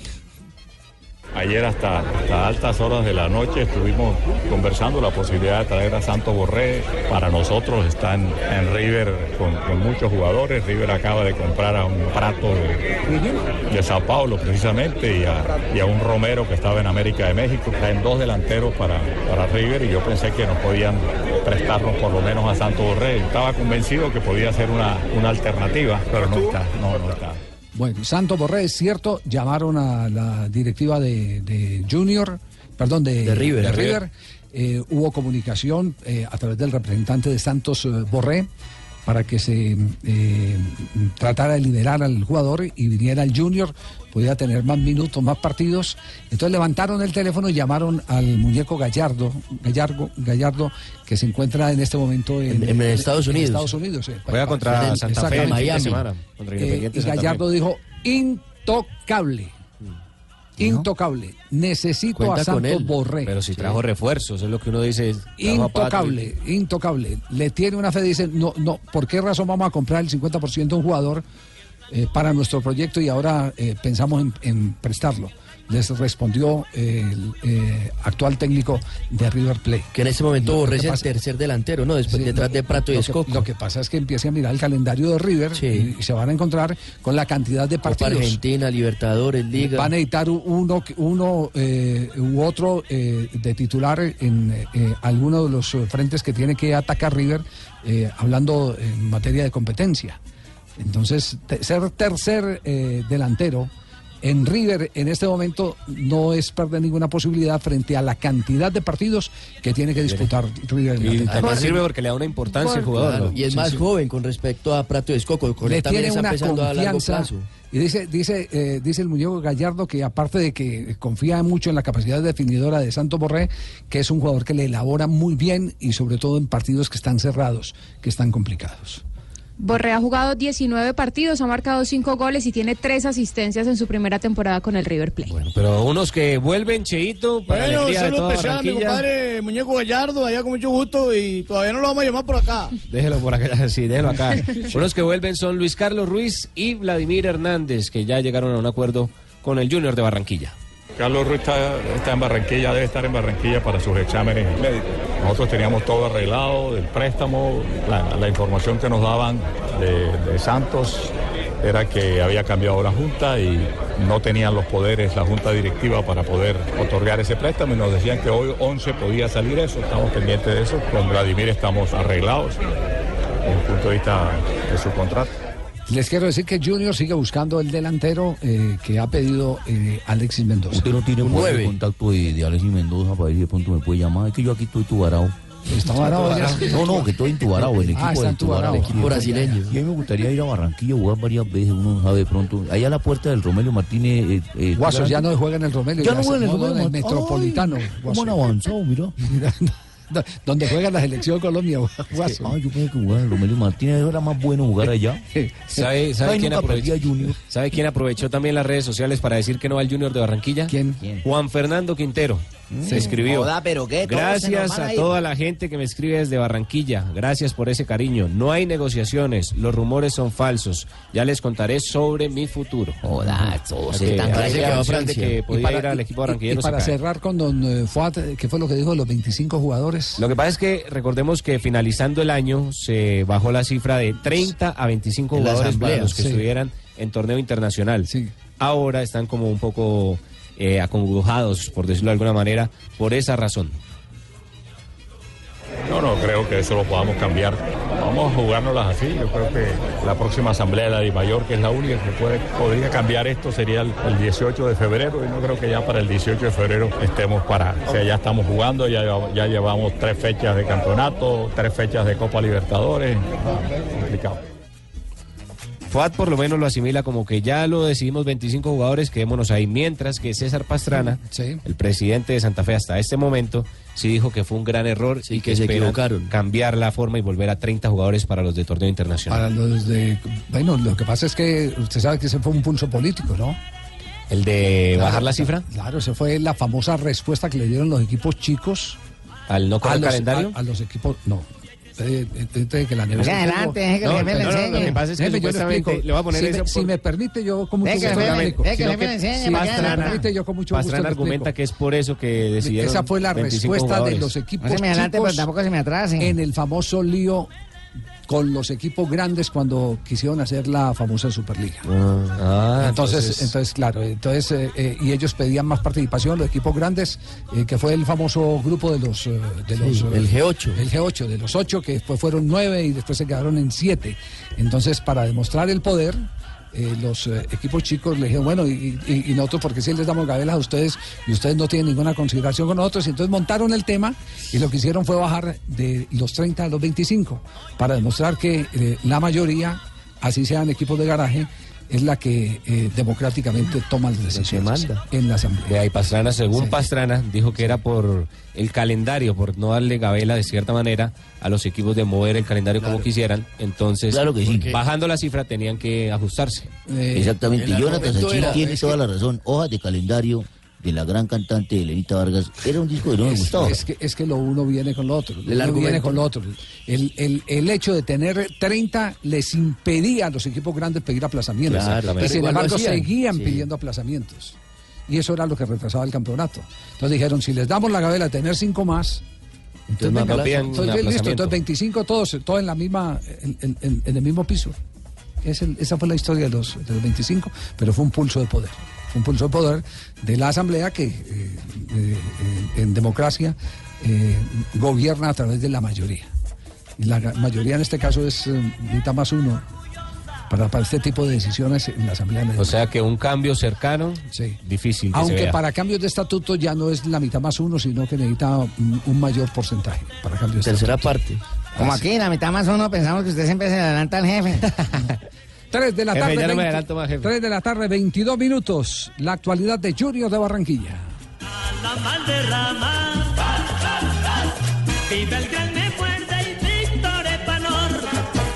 Ayer hasta, hasta altas horas de la noche estuvimos conversando la posibilidad de traer a Santos Borré. Para nosotros están en River con, con muchos jugadores. River acaba de comprar a un Prato de, de Sao Paulo precisamente y a, y a un Romero que estaba en América de México. Traen dos delanteros para, para River y yo pensé que nos podían prestarnos por lo menos a Santos Borré. Estaba convencido que podía ser una, una alternativa, pero no está, no, no está. Bueno, Santos Borré, es cierto, llamaron a la directiva de, de Junior, perdón, de, De River. de De River. Eh, hubo comunicación eh, a través del representante de Santos eh, Borré para que se eh, tratara de liberar al jugador y viniera el Junior, pudiera tener más minutos, más partidos. Entonces levantaron el teléfono y llamaron al muñeco Gallardo, Gallardo, Gallardo que se encuentra en este momento en, En- en Estados Unidos. Estados Unidos, sí. Juega contra Santa Fe semana, contra Eh, y Santa Fe. Gallardo dijo intocable. Intocable. Necesito Cuenta a con Santos él. Borré. Pero si trajo refuerzos, es lo que uno dice. Intocable, intocable. Le tiene una fe, dice, no, no, ¿por qué razón vamos a comprar el 50% de un jugador eh, para nuestro proyecto y ahora eh, pensamos en, en prestarlo? Les respondió eh, el eh, actual técnico de River Plate. Que en ese momento Borré es el tercer delantero, ¿no? Después, Sí, detrás de Prato y Escoco. Lo que pasa es que empiece a mirar el calendario de River y, y se van a encontrar con la cantidad de Copa partidos. Argentina, Libertadores, Liga. Van a necesitar uno, uno eh, u otro eh, de titular en eh, alguno de los frentes que tiene que atacar River, eh, hablando en materia de competencia. Entonces, te- ser tercer eh, delantero en River en este momento no es perder ninguna posibilidad frente a la cantidad de partidos que tiene que disputar River. en la Y además sirve porque le da una importancia al jugador. Y es Sí, más sí. joven con respecto a Prato y Escoco. Con le él también tiene está una empezando a largo confianza plazo. y dice dice eh, dice el muñeco Gallardo que aparte de que confía mucho en la capacidad definidora de Santos Borré que es un jugador que le elabora muy bien y sobre todo en partidos que están cerrados que están complicados Borré ha jugado 19 partidos, ha marcado 5 goles y tiene 3 asistencias en su primera temporada con el River Plate. Pero unos que vuelven, Cheito, para Bueno, alegría de saludo toda especial a mi compadre Muñeco Gallardo, allá con mucho gusto y todavía no lo vamos a llamar por acá. Déjelo por acá, sí, déjelo acá. Unos que vuelven son Luis Carlos Ruiz y Vladimir Hernández, que ya llegaron a un acuerdo con el Junior de Barranquilla. Carlos Ruiz está, en Barranquilla, debe estar en Barranquilla para sus exámenes médicos. Nosotros teníamos todo arreglado del préstamo, la, la información que nos daban de, de Santos era que había cambiado la Junta y no tenían los poderes la Junta Directiva para poder otorgar ese préstamo y nos decían que hoy 11 podía salir eso, estamos pendientes de eso. Con Vladimir estamos arreglados desde el punto de vista de su contrato. Les quiero decir que Junior sigue buscando el delantero eh, que ha pedido eh, Alexis Mendoza Usted no tiene ahí contacto de, de Alexis Mendoza para ver si de pronto me puede llamar. Es que yo aquí estoy tubarado. ¿Está varado ya? No, no, que estoy entubarado, el equipo Ah, está de Entubarao. entubarado. El equipo brasileño. Y a mí me gustaría ir a Barranquilla, jugar varias veces, uno no sabe de pronto. Allá a la puerta del Romelio Martínez. Eh, eh, Guaso ya ¿tú no juega en el Romelio Ya no juega en el Romelio, en el Ay, Metropolitano ¿Cómo han avanzado, mira? Do- donde juega la selección Colombia Guaso. Ah, yo pensé que Romelio Martínez era más bueno jugar allá. ¿Sabe, sabe Ay, quién aprovechó? ¿Sabe quién aprovechó también las redes sociales para decir que no va al Junior de Barranquilla? ¿Quién? Juan Fernando Quintero. Se escribió. Joda, pero qué, todos se nos Gracias a toda la gente que me escribe desde Barranquilla. Gracias por ese cariño. No hay negociaciones. Los rumores son falsos. Ya les contaré sobre mi futuro. Joda, todos Ok, están parece que callados. va a Francia. que podía ir al equipo y- barranquillero y se para cerrar con don eh, Fuad, eh, ¿qué fue lo que dijo los 25 jugadores? Lo que pasa es que recordemos que finalizando el año se bajó la cifra de 30 a 25 En la jugadores para asamblea, los que sí. estuvieran en torneo internacional. Ahora están como un poco eh, acongojados, por decirlo de alguna manera, por esa razón. No, no creo que eso lo podamos cambiar. Vamos a jugárnoslas así. Yo creo que la próxima asamblea de la DIMAYOR, que es la única que puede, podría cambiar esto, sería el, el 18 de febrero. Y no creo que ya para el 18 de febrero estemos para. O sea, ya estamos jugando, ya, ya llevamos tres fechas de campeonato, tres fechas de Copa Libertadores. Complicado. FUAT por lo menos lo asimila como que ya lo decidimos 25 jugadores, quedémonos ahí. Mientras que César Pastrana, el presidente de Santa Fe hasta este momento, sí dijo que fue un gran error y que se esperan equivocaron. cambiar la forma y volver a 30 jugadores para los de torneo internacional. Para los de. Bueno, lo que pasa es que usted sabe que ese fue un pulso político, ¿no? ¿El de Claro, bajar la cifra? Claro, esa fue la famosa respuesta que le dieron los equipos chicos. ¿Al no a correr los, calendario? a- a los equipos. No. Entonces, que la nevera adelante, fútbol- deje que el jefe le enseñe. lo que pasa es que Jefe, yo le supuestamente explico. le voy a poner si, eso me, si me permite, yo con mucho gusto le jefe- explico. deje que el Sino jefe le enseñe, si para que me haga la permite, yo con mucho gusto Pastrana le explico. argumenta que es por eso que decidieron Esa fue la 25 respuesta de los equipos No se me adelante, pero tampoco se me atrase. en el famoso lío con los equipos grandes cuando quisieron hacer la famosa Superliga. Ah, entonces, entonces, claro, entonces eh, eh, y ellos pedían más participación los equipos grandes, eh, que fue el famoso grupo de los eh, de los el G8. el G8 de los ocho que después fueron nueve y después se quedaron en siete. Entonces, para demostrar el poder eh, los eh, equipos chicos le dijeron, bueno, y, nosotros, porque si les damos gabelas a ustedes y ustedes no tienen ninguna consideración con nosotros? Y entonces montaron el tema y lo que hicieron fue bajar de los 30 a los 25 para demostrar que eh, la mayoría, así sean equipos de garaje, es la que eh, democráticamente toma las decisiones en la Asamblea. De ahí Pastrana, según Sí. Pastrana, dijo que era por el calendario, por no darle gabela de cierta manera a los equipos de mover el calendario como quisieran. Entonces, Claro que sí. bajando la cifra tenían que ajustarse. Exactamente, el Jonathan Sachin tiene toda que- la razón. Hojas de calendario de la gran cantante Elenita Vargas era un disco que no me Es, gustaba. es que, es que lo uno viene con lo otro. Lo El uno viene con lo otro. El, el- el hecho de tener 30 les impedía a los equipos grandes pedir aplazamientos. Claro, y sin embargo seguían Sí. pidiendo aplazamientos. Y eso era lo que retrasaba el campeonato. Entonces dijeron, si les damos la gabela de tener cinco más, entonces, venga, listo, entonces 25 todos, todos en la misma, en, en- en- en el mismo piso. Es el- esa fue la historia de los, de los 25, pero fue un pulso de poder. Un pulso de poder de la Asamblea que eh, eh, en democracia eh, gobierna a través de la mayoría. Y la mayoría en este caso es eh, mitad más uno para, para este tipo de decisiones en la Asamblea. O sea que un cambio cercano, difícil que se Aunque vea. para cambios de estatuto ya no es la mitad más uno, sino que necesita un, un mayor porcentaje para cambios de Tercera estatuto. parte. Como aquí, la mitad más uno, pensamos que usted siempre se adelanta al jefe. 3 de la Jefe, tarde. ya no me 20 adelanto más, jefe. 3 de la tarde, 22 minutos. La actualidad de Junior de Barranquilla. La Valderrama. Viva el grande fuerte y Víctor Epanor.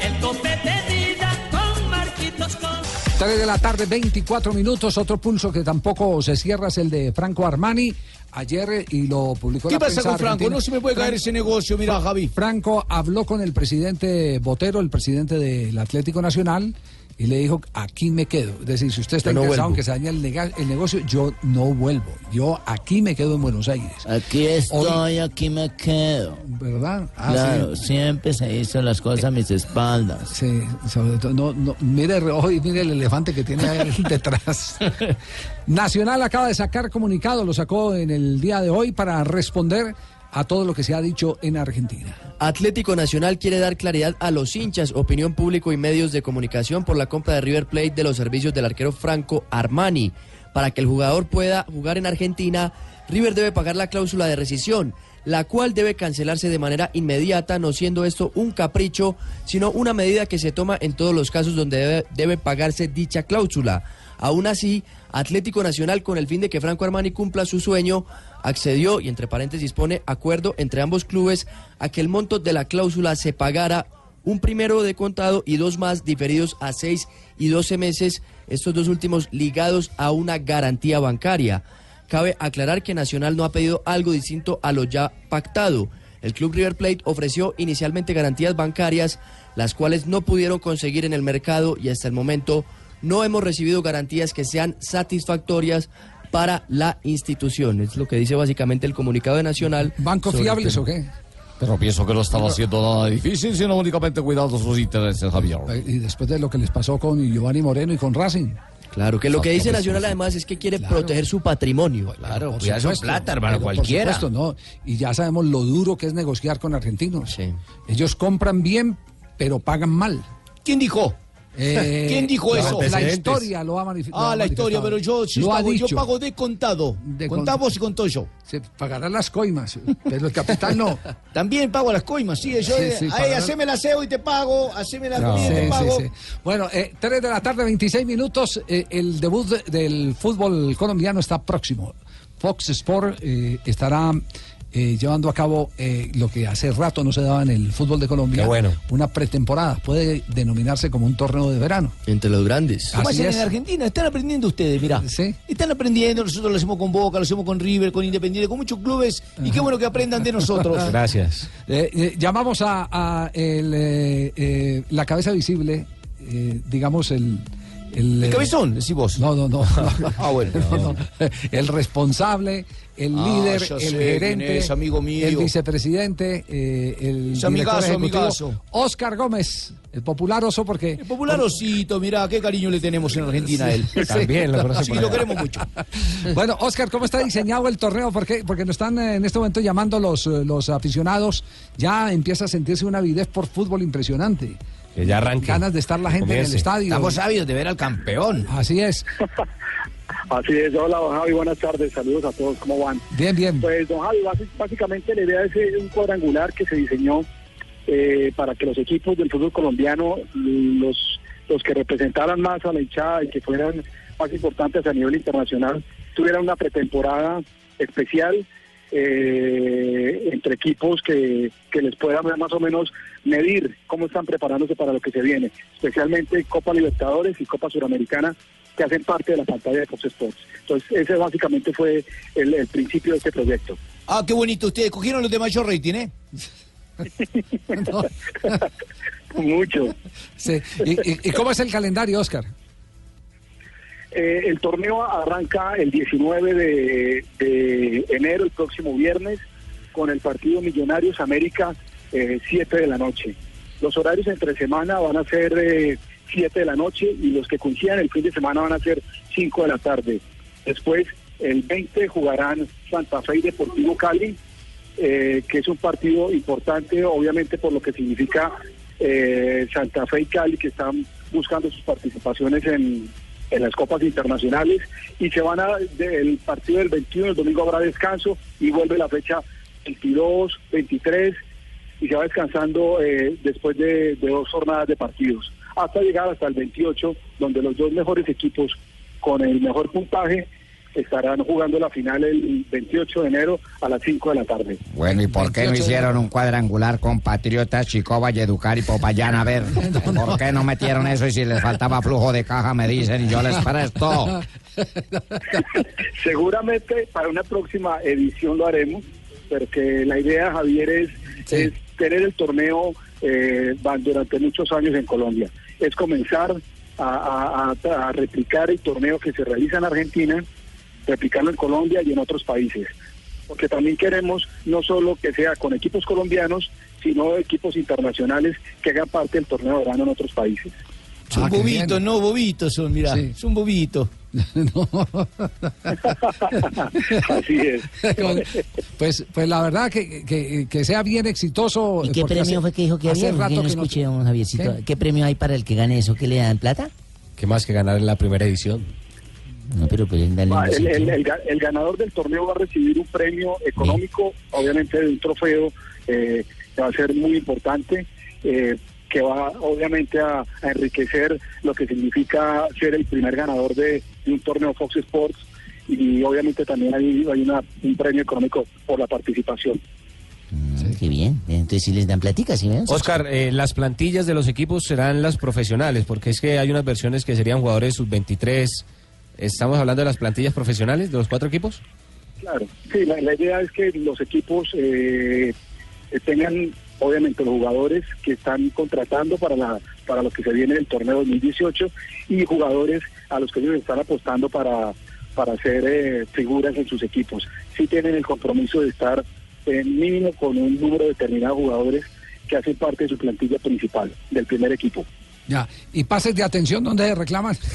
El copete vida con Marquitos con. 3 de la tarde, 24 minutos. Otro pulso que tampoco se cierra es el de Franco Armani. Ayer, eh, y lo publicó ¿Qué la pasa con Franco? argentina. No se me puede caer ese negocio, mira, Javi. Franco habló con el presidente Botero, el presidente del Atlético Nacional, y le dijo, aquí me quedo. Es decir, si usted está no interesado en que se dañe el, negocio, yo no vuelvo. Yo aquí me quedo en Buenos Aires. Aquí estoy, aquí me quedo. ¿Verdad? Ah, claro, sí. siempre se hizo las cosas a mis espaldas. Sí, sobre todo, no, no, mire el y mire el elefante que tiene ahí detrás. Nacional acaba de sacar comunicado, lo sacó en el día de hoy para responder a todo lo que se ha dicho en Argentina. Atlético Nacional quiere dar claridad a los hinchas, opinión público y medios de comunicación por la compra de River Plate de los servicios del arquero Franco Armani. Para que el jugador pueda jugar en Argentina, River debe pagar la cláusula de rescisión, la cual debe cancelarse de manera inmediata, no siendo esto un capricho, sino una medida que se toma en todos los casos donde debe, debe pagarse dicha cláusula. Aún así, Atlético Nacional, con el fin de que Franco Armani cumpla su sueño, accedió y entre paréntesis pone acuerdo entre ambos clubes a que el monto de la cláusula se pagara un primero de contado y dos más diferidos a seis y doce meses, estos dos últimos ligados a una garantía bancaria. Cabe aclarar que Nacional no ha pedido algo distinto a lo ya pactado. El club River Plate ofreció inicialmente garantías bancarias, las cuales no pudieron conseguir en el mercado y hasta el momento no hemos recibido garantías que sean satisfactorias para la institución. Es lo que dice básicamente el comunicado de Nacional. ¿Banco fiables o qué? Pero pienso que no estaba Pero- haciendo nada difícil, sino únicamente cuidando sus intereses, Javier. Eh, Y después de lo que les pasó con Giovanni Moreno y con Racing. Claro, que lo que dice Nacional sí. además es que quiere Claro. proteger su patrimonio. Claro, Por cuidar su plata, hermano, Pero por cualquiera. supuesto, no. Y ya sabemos lo duro que es negociar con argentinos. Ellos compran bien, pero pagan mal. ¿Quién dijo? Eh, ¿Quién dijo eso? La historia lo ha manifestado. Ah, la historia, pero yo, sí lo ha pago, yo dicho. pago de contado. De Contamos con- y contó yo. Se pagarán las coimas, pero el capital no. También pago las coimas, sí. Yo, Sí, sí, ahí, pagarán- haceme el aseo y te pago, haceme la No. comida y te pago. sí, sí. Bueno, eh, 3 de la tarde, 26 minutos. eh, el debut de- del fútbol colombiano está próximo. Fox Sport eh, estará eh, llevando a cabo eh, lo que hace rato no se daba en el fútbol de Colombia. Qué bueno. Una pretemporada. Puede denominarse como un torneo de verano. Entre los grandes. ¿Cómo Así hacen es. en Argentina? Están aprendiendo ustedes, mirá. Sí. Están aprendiendo, nosotros lo hacemos con Boca, lo hacemos con River, con Independiente, con muchos clubes, y qué bueno que aprendan de nosotros. Gracias. Eh, eh, llamamos a, a el, eh, eh, la cabeza visible, eh, digamos el... El, ¿El eh, cabezón? Decís vos. No, no, no. Ah, bueno. No, no. El responsable, el Ah, líder, el sé gerente, es, amigo mío. el vicepresidente, eh, el Es director amigazo, ejecutivo, amigazo. Oscar Gómez, el popular oso porque... El popular osito, mirá, qué cariño le tenemos en Argentina a él. También lo Sí, lo queremos mucho. Bueno, Oscar, ¿cómo está diseñado el torneo? ¿Por qué? Porque nos están eh, en este momento llamando los, los aficionados. Ya empieza a sentirse una avidez por fútbol impresionante. Que ya arranque. Ganas de estar la gente en el estadio. Estamos ávidos de ver al campeón. Así es. Así es, hola don Javi, buenas tardes, saludos a todos, ¿cómo van? Bien, bien. Pues don Javi, básicamente la idea es eh, un cuadrangular que se diseñó eh, para que los equipos del fútbol colombiano, los, los que representaran más a la hinchada y que fueran más importantes a nivel internacional, tuvieran una pretemporada especial eh, entre equipos que, que les puedan más o menos medir cómo están preparándose para lo que se viene, especialmente Copa Libertadores y Copa Suramericana que hacen parte de la pantalla de Fox Sports. Entonces, ese básicamente fue el, el principio de este proyecto. Ah, qué bonito. Ustedes cogieron los de mayor rating, ¿eh? Mucho. Sí. ¿Y, cómo es el calendario, Oscar? Eh, el torneo arranca el 19 de, de enero, el próximo viernes, con el partido Millonarios América, 7 de la noche. Los horarios entre semana van a ser eh, 7 de la noche y los que coincidan el fin de semana van a ser 5 de la tarde. Después, el 20 jugarán Santa Fe y Deportivo Cali, eh, que es un partido importante, obviamente, por lo que significa eh, Santa Fe y Cali, que están buscando sus participaciones en, en las copas internacionales. Y se van a, de- el partido del 21, el domingo habrá descanso y vuelve la fecha 22, 23 y se va descansando eh, después de, de dos jornadas de partidos, hasta llegar hasta el 28, donde los dos mejores equipos con el mejor puntaje estarán jugando la final el 28 de enero a las 5 de la tarde. Bueno, ¿y por qué no 28 de hicieron un cuadrangular con Patriotas, Chico, Valledupar y Popayán? A ver, ¿por qué no metieron eso? Y si les faltaba flujo de caja, me dicen y yo les presto. Seguramente para una próxima edición lo haremos, porque la idea, Javier, es, es tener el torneo eh, durante muchos años en Colombia. Es comenzar a, a- a- a replicar el torneo que se realiza en Argentina, replicarlo en Colombia y en otros países. Porque también queremos no solo que sea con equipos colombianos, sino equipos internacionales que hagan parte del torneo de verano en otros países. Son Ah, qué bobitos, no bobitos son, mirá. Sí. Son bobitos. Así es. Pues, pues la verdad que, que, que sea bien exitoso. ¿Y qué premio hace- fue que dijo que hace había? rato Que no escuché, don Javiercito. ¿Qué? ¿Qué? premio hay para el que gane eso? ¿Qué le dan plata? ¿Qué más que ganar en la primera edición? No, pero pues dale Ah, El, el- sentido. el ga- el ganador del torneo va a recibir un premio económico, obviamente de un trofeo eh, que va a ser muy importante, eh, que va obviamente a, a enriquecer lo que significa ser el primer ganador de, de un torneo Fox Sports y obviamente también hay, hay una- un premio económico por la participación. Mm, Qué bien. Entonces sí les dan platica, ¿sí ven? Oscar, eh, las plantillas de los equipos serán las profesionales, porque es que hay unas versiones que serían jugadores sub-23. ¿Estamos hablando de las plantillas profesionales de los cuatro equipos? Claro, sí, la, la idea es que los equipos eh, eh, tengan, obviamente, los jugadores que están contratando para la para lo que se viene del torneo 2018 y jugadores a los que ellos están apostando para, para ser eh, figuras en sus equipos. Sí tienen el compromiso de estar eh, mínimo con un número determinado de jugadores que hacen parte de su plantilla principal, del primer equipo. Ya. ¿Y pases de atención donde reclaman?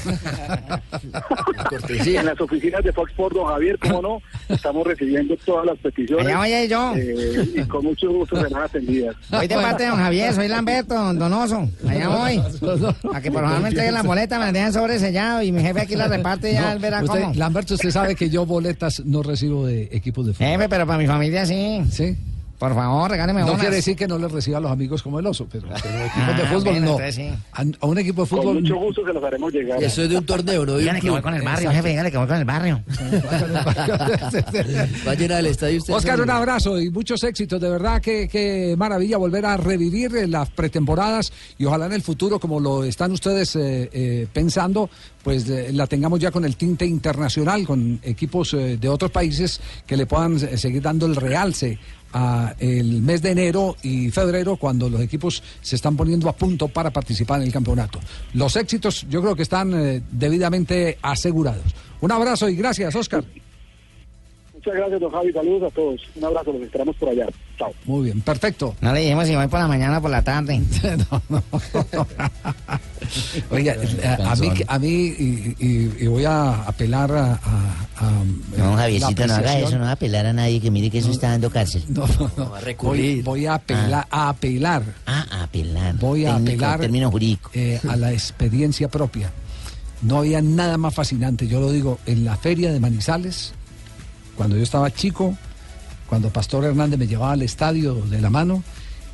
Sí, en las oficinas de Fox Sports, don Javier, cómo no, estamos recibiendo todas las peticiones. Allá voy yo. eh, y con mucho gusto serán atendidas. Voy de parte de don Javier, soy Lamberto, don Donoso. Allá voy. A que por favor me entreguen la boleta, me la dejan sobre sellado y mi jefe aquí la reparte y ya No, él verá usted, cómo. Lamberto, usted sabe que yo boletas no recibo de equipos de fútbol. Jefe, pero para mi familia sí. ¿Sí? Por favor, regáleme No unas. quiere decir que no le reciba a los amigos como el oso, pero, pero equipos Ah, de fútbol bueno, no. entonces sí. A, a un equipo de Con fútbol. mucho gusto se los haremos llegar. Eso es de un torneo, no que voy con el barrio, Exacto. jefe, dígale que voy con el barrio. Va a llenar el estadio usted. Oscar, un abrazo y muchos éxitos. De verdad que, que maravilla volver a revivir eh, las pretemporadas y ojalá en el futuro, como lo están ustedes eh, eh, pensando, pues eh, la tengamos ya con el tinte internacional, con equipos eh, de otros países que le puedan eh, seguir dando el realce a el mes de enero y febrero cuando los equipos se están poniendo a punto para participar en el campeonato. Los éxitos yo creo que están eh, debidamente asegurados. Un abrazo y gracias, Oscar. Muchas gracias, don Javi. Saludos a todos. Un abrazo, los esperamos por allá. Chao. Muy bien, perfecto. No le dijimos si voy por la mañana o por la tarde. Oiga, a, a mí, a mí y, y- y voy a apelar a... a- a- No, Javiercito, no haga eso, no va a apelar a nadie, que mire que eso está dando cárcel. No, no, no. Voy, voy a apelar, a apelar. Ah, a apelar. Voy a Técnico, apelar término jurídico. eh, a la experiencia propia. No había nada más fascinante, yo lo digo, en la feria de Manizales, cuando yo estaba chico, cuando Pastor Hernández me llevaba al estadio de la mano,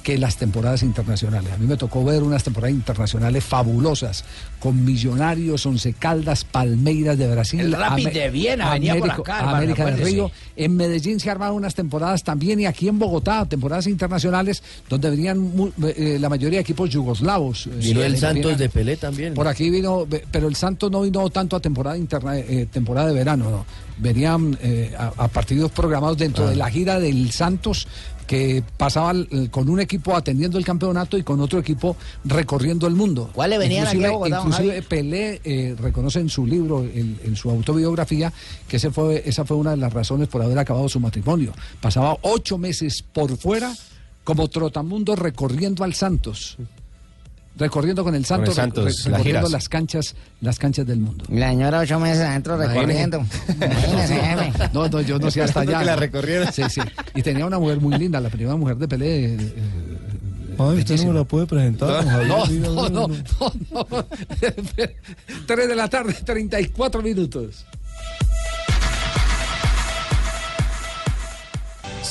que las temporadas internacionales. A mí me tocó ver unas temporadas internacionales fabulosas, con Millonarios, Once Caldas, Palmeiras de Brasil. El Rapid de Viena venía por acá, América del. Río. En Medellín se armaron unas temporadas también y aquí en Bogotá, temporadas internacionales, donde venían mu- eh, la mayoría de equipos yugoslavos. eh, Vino el Santos de Pelé también. por aquí vino, pero el Santos no vino tanto a temporada interna, eh, temporada de verano, no. Venían eh, a, a partidos programados dentro Ah. de la gira del Santos que pasaba eh, con un equipo atendiendo el campeonato y con otro equipo recorriendo el mundo. ¿Cuáles venían aquí a Inclusive- Bogotá, don Inclusive? Pelé eh, reconoce en su libro, en, en su autobiografía, que ese fue, esa fue una de las razones por haber acabado su matrimonio. Pasaba ocho meses por fuera como trotamundo recorriendo al Santos. Recorriendo con el Santos, Santos, re- las recorriendo giras. las canchas, las canchas del mundo. La señora ocho meses adentro recorriendo. No, no, yo no sé hasta allá. Que la ¿no? recorriera. Sí, sí. Y tenía una mujer muy linda, la primera mujer de Pelé. eh, eh, Ay, usted no me la puede presentar. No, no, no, no, no. Tres de la tarde, 34 minutos.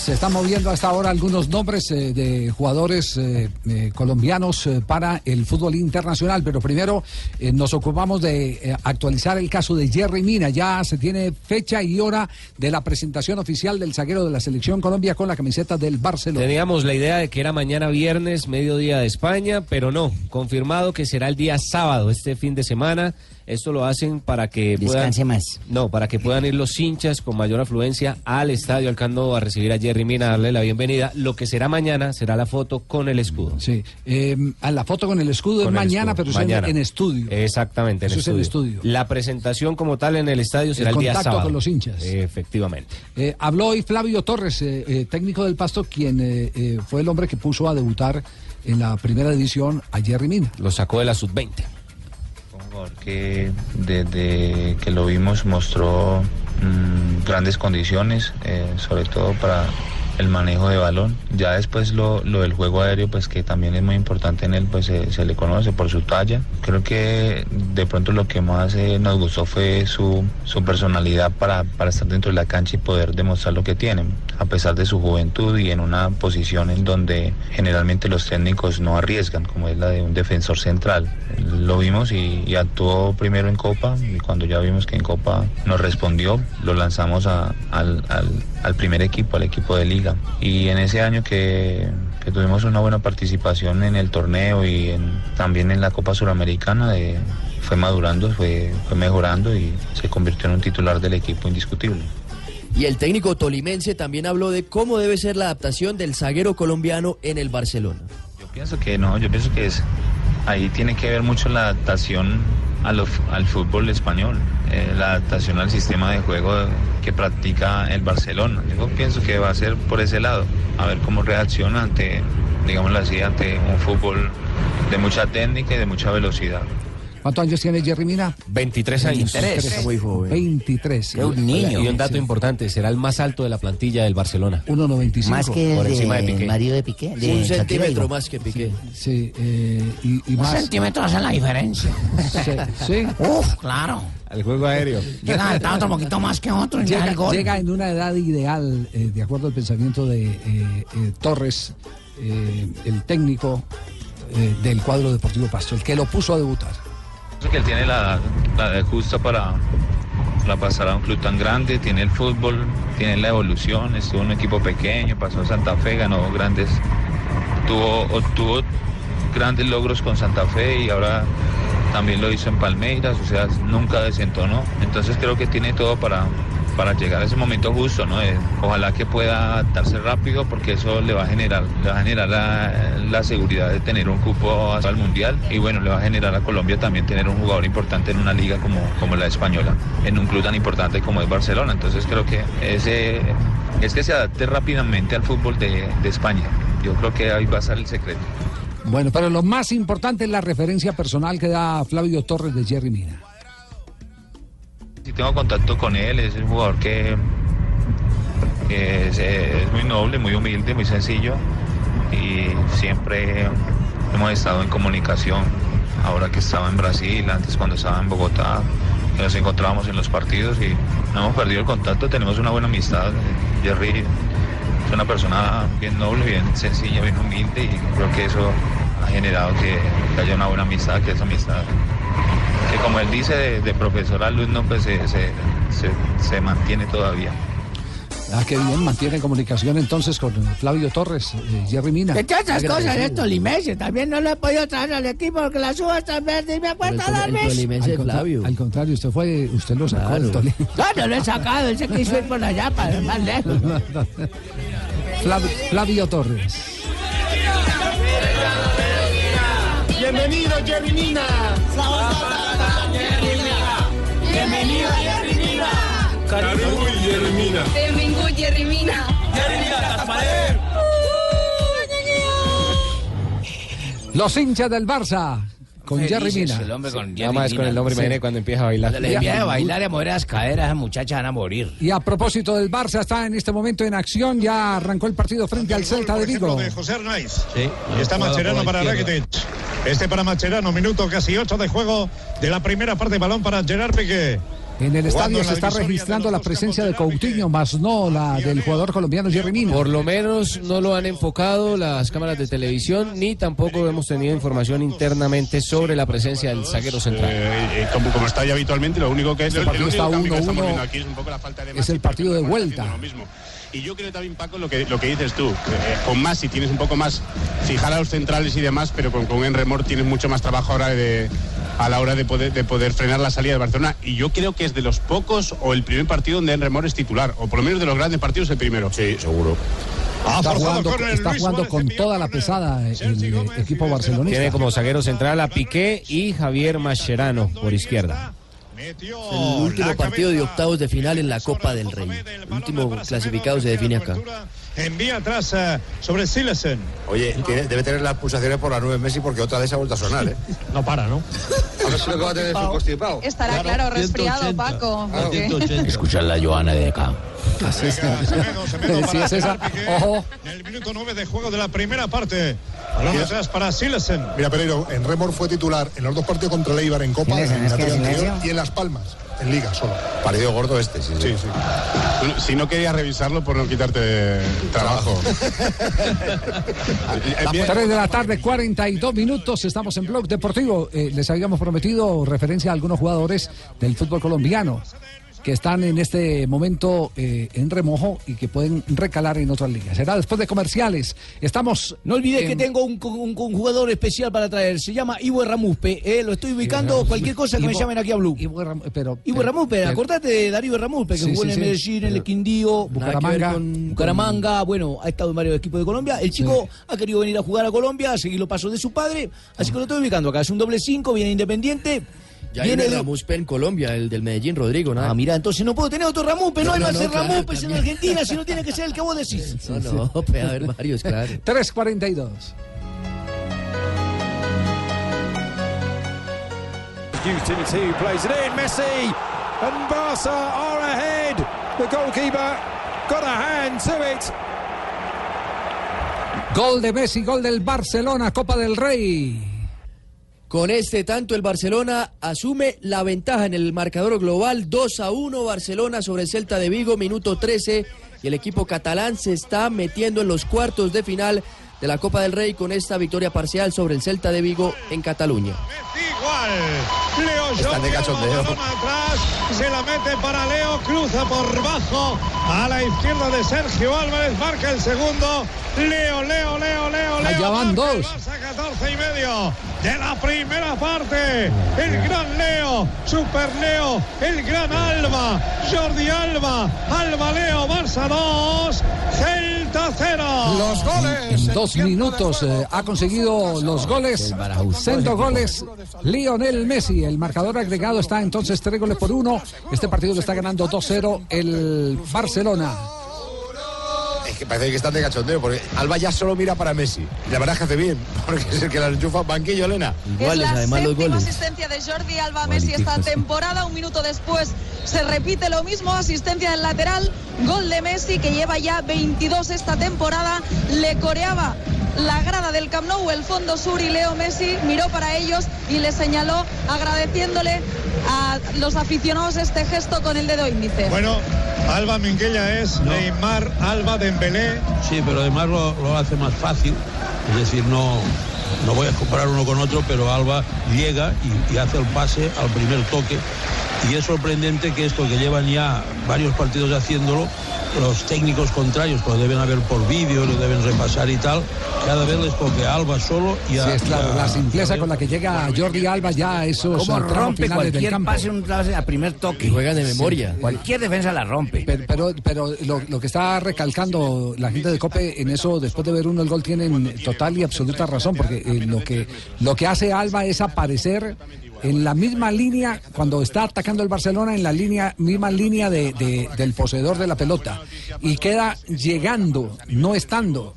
Se están moviendo hasta ahora algunos nombres eh, de jugadores eh, eh, colombianos para el fútbol internacional, pero primero nos ocupamos de actualizar el caso de Jerry Mina. Ya se tiene fecha y hora de la presentación oficial del zaguero de la selección Colombia con la camiseta del Barcelona. Teníamos la idea de que era mañana viernes, mediodía de España, pero no. Confirmado que será el día sábado, este fin de semana. Esto lo hacen para que puedan, Descanse más. no, para que puedan ir los hinchas con mayor afluencia al estadio Alcando a recibir a Jerry Mina, a darle la bienvenida. Lo que será mañana será la foto con el escudo. Sí, eh, a la foto con el escudo Con es el mañana, escudo. pero es en- Mañana. en, estudio. Exactamente, en Eso es en estudio. La presentación como tal en el estadio será el, día contacto sábado. con los hinchas. Efectivamente. Eh, habló hoy Flavio Torres, eh, eh, técnico del Pasto, quien eh, eh, fue el hombre que puso a debutar en la primera división a Jerry Mina. Lo sacó de la sub-20. Jugador que desde que lo vimos mostró mm, grandes condiciones, eh, sobre todo para el manejo de balón. Ya después lo, lo del juego aéreo, pues que también es muy importante en él, pues se, le conoce por su talla. Creo que de pronto lo que más eh, nos gustó fue su, su personalidad para, para estar dentro de la cancha y poder demostrar lo que tiene, a pesar de su juventud y en una posición en donde generalmente los técnicos no arriesgan, como es la de un defensor central. Lo vimos y, actuó primero en Copa y cuando ya vimos que en Copa nos respondió, lo lanzamos al- al primer equipo, al equipo de liga. Y en ese año que, que tuvimos una buena participación en el torneo y en- también en la Copa Suramericana, eh, fue madurando, fue, fue mejorando y se convirtió en un titular del equipo indiscutible. Y el técnico tolimense también habló de cómo debe ser la adaptación del zaguero colombiano en el Barcelona. Yo pienso que no, yo pienso que es ahí tiene que ver mucho la adaptación a lo- al fútbol español, eh, la adaptación al sistema de juego que practica el Barcelona. Yo pienso que va a ser por ese lado, a ver cómo reacciona ante, digámoslo así, ante un fútbol de mucha técnica y de mucha velocidad. ¿Cuántos años tiene Jerry Mina? 23 años. 23. Muy joven. 23. Y un dato importante, será el más alto de la plantilla del Barcelona. 1.95. Más que por encima de de Piqué. marido de Piqué. de Un centímetro digo. más que Piqué. Sí, eh, y, y Un más. centímetro hace la diferencia. Sí, sí. Uf, claro. Al juego aéreo. Llega a otro poquito más que otro y ya Llega, el gol. llega en una edad ideal, eh, de acuerdo al pensamiento de eh, eh, Torres, eh, el técnico eh, del cuadro deportivo Pasto, el que lo puso a debutar. Pienso que él tiene la, edad justa para, para pasar a un club tan grande, tiene el fútbol, tiene la evolución, estuvo en un equipo pequeño, pasó a Santa Fe, ganó grandes, tuvo, obtuvo grandes logros con Santa Fe y ahora también lo hizo en Palmeiras, o sea, nunca desentonó. Entonces creo que tiene todo para, para llegar a ese momento justo, ¿no? Eh, ojalá que pueda adaptarse rápido porque eso le va a generar, va a generar la, la seguridad de tener un cupo al Mundial y bueno, le va a generar a Colombia también tener un jugador importante en una liga como, como la española, en un club tan importante como es Barcelona. Entonces creo que ese es que se adapte rápidamente al fútbol de, de España. Yo creo que ahí va a estar el secreto. Bueno, pero lo más importante es la referencia personal que da Flavio Torres de Jerry Mina. Si tengo contacto con él, es un jugador que, es, muy noble, muy humilde, muy sencillo y siempre hemos estado en comunicación. Ahora que estaba en Brasil, antes cuando estaba en Bogotá, nos encontrábamos en los partidos y no hemos perdido el contacto, tenemos una buena amistad. Jerry es una persona bien noble, bien sencilla, bien humilde y creo que eso ha generado que haya una buena amistad, que esa amistad que como él dice, de, de profesor alumno, pues se, se, se- se mantiene todavía. Ah, qué bien, mantiene comunicación entonces con Flavio Torres, eh, Jerry Mina. De todas esas cosas, Tolimense también no lo he podido traer al equipo porque las uvas están verdes y me acuerdo las veces. al, al contrario, usted fue, usted lo sacó el Tolima. No, no lo he sacado, ese quiso ir por allá para más lejos. Flavio, Flavio Torres. Bienvenido, Jerry Mina. Bienvenido, Jerry Mina. Caribu y Jerry Mina. Benvingut, Jerry Mina. Jerry Mina. Los hinchas del Barça con Jerry Mina. El hombre con Nada más con el nombre, Sí. imagínate cuando empieza a bailar. Cuando le empieza a bailar y a mover las caderas, esas muchachas van a morir. Y a propósito del Barça, está en este momento en acción. Ya arrancó el partido frente al Celta de Vigo. de José Arnaiz. Sí. Y está la para. Rakitic. Este para Macherano, minuto casi 8 de juego de la primera parte, balón para Gerard Piqué. En el estadio se está registrando la presencia de Coutinho, más no la del jugador colombiano Jerry Mina. Por lo menos no lo han enfocado las cámaras de televisión, ni tampoco hemos tenido información internamente sobre la presencia del zaguero central. Eh, como, como está ya habitualmente, lo único que es Este el, partido está cambio que 1-1. estamos viendo aquí es un Es el partido de vuelta. Y yo creo también, Paco, lo que, lo que dices tú, eh, con Masi tienes un poco más fijar a los centrales y demás, pero con, con Enremor tienes mucho más trabajo ahora de, a la hora de poder, de poder frenar la salida de Barcelona. Y yo creo que es de los pocos o el primer partido donde Enremor es titular, o por lo menos de los grandes partidos el primero. Sí, seguro. Está jugando, está jugando con toda la pesada el equipo barcelonista. Tiene como zaguero central a Piqué y Javier Mascherano por izquierda. El último partido de octavos de final en la Copa del Rey. El último clasificado se define acá. Envía atrás eh, sobre Silesen. Oye, tiene- debe tener las pulsaciones por las nueve Messi porque otra vez ha vuelto a sonar, ¿eh? No para, ¿no? A ver si lo que va a tener es un constipado. Estará claro, resfriado, Paco. porque- Escuchar la Joana de acá. Así es. Sí, es esa. Ojo. En el minuto 9 de juego de la primera parte. Balón atrás para Silesen. Mira, Pereiro, en Remor fue titular en los dos partidos contra el Eibar en Copa, Silencio, en el anterior y en Las Palmas, en Liga solo. Partido gordo este, sí, sí. Bueno, si no querías revisarlo por no quitarte trabajo. 3 de la tarde, 42 minutos. Estamos en Blog Deportivo. Eh, les habíamos prometido referencia a algunos jugadores del fútbol colombiano que están en este momento eh, en remojo y que pueden recalar en otras ligas. Será después de comerciales. Estamos. No olvides en- que tengo un, un- un jugador especial para traer. Se llama Ivo Ramuspe. Eh, lo estoy ubicando. Cualquier cosa que me llamen aquí a Blue. Ivo, Ram- pero, Ivo Ramuspe, pero- acordate de Darío Ramuspe, que Sí, jugó sí, en el Medellín, en el Quindío, Bucaramanga. con Bucaramanga, bueno, ha estado en varios equipos de Colombia. El chico ha querido venir a jugar a Colombia, a seguir los pasos de su padre, así que lo estoy ubicando acá. Es un doble cinco, viene independiente. Ya viene de- Ramuspe en Colombia, el del Medellín, Rodrigo, ¿no? Ah, mira, entonces no puedo tener otro Ramuspe, no, No, hay más no, ser claro, Ramuspe en. Argentina, si no tiene que ser el que vos decís. No, no, puede haber varios, claro. 3.42. utility, plays it in, Messi, and Barca are ahead. The goalkeeper got a hand to it. Gol de Messi, gol del Barcelona, Copa del Rey. Con este tanto el Barcelona asume la ventaja en el marcador global 2 a 1 Barcelona sobre el Celta de Vigo, minuto 13 y el equipo catalán se está metiendo en los cuartos de final de la Copa del Rey con esta victoria parcial sobre el Celta de Vigo en Cataluña. Igual. Leo Están de Jordi cachondeo. Atrás, se la mete para Leo, cruza por bajo a la izquierda de Sergio Álvarez, marca el segundo. Leo, Leo, Leo, Leo, Leo. Allá van dos. el Barça, 14 y medio de la primera parte. El gran Leo, Super Leo, el gran Alba, Jordi Alba, Alba Leo, Barça 2, Celta 0. Los goles. En minutos eh, ha conseguido los goles. Sendo goles Lionel Messi. El marcador agregado está entonces tres goles por uno. Este partido lo está ganando 2-0 el Barcelona. Que parece que están de cachondeo, porque Alba ya solo mira para Messi. Y la verdad es que hace bien, porque es el que la enchufa banquillo, Elena. Iguales, es la además, los goles. asistencia de Jordi Alba a Messi esta temporada. Un minuto después se repite lo mismo, asistencia del lateral, gol de Messi que lleva ya 22 esta temporada. Le coreaba la grada del Camp Nou, el fondo sur y Leo Messi miró para ellos y le señaló agradeciéndole a los aficionados este gesto con el dedo índice. Bueno, Alba Minguella es Neymar, Alba Dembélé. Sí, pero además lo, lo hace más fácil. Es decir, no, no voy a comparar uno con otro, pero Alba llega y, y hace el pase al primer toque. Y es sorprendente que esto que llevan ya varios partidos haciéndolo, los técnicos contrarios, lo deben haber por vídeo, lo deben repasar y tal, cada vez les toque a Alba solo y a... Sí, es claro, y a- la simpleza con la que llega Jordi Alba ya eso tramo rompe cualquier pase un pase a primer toque. Y juegan de memoria. Cualquier defensa la rompe. Pero, pero, pero lo, lo que está recalcando la gente de Cope en eso, después de ver uno el gol, tienen total y absoluta razón, porque eh, lo, que, lo que hace Alba es aparecer en la misma línea, cuando está atacando el Barcelona, en la línea, misma línea de, de- del poseedor de la pelota. Y queda llegando, no estando.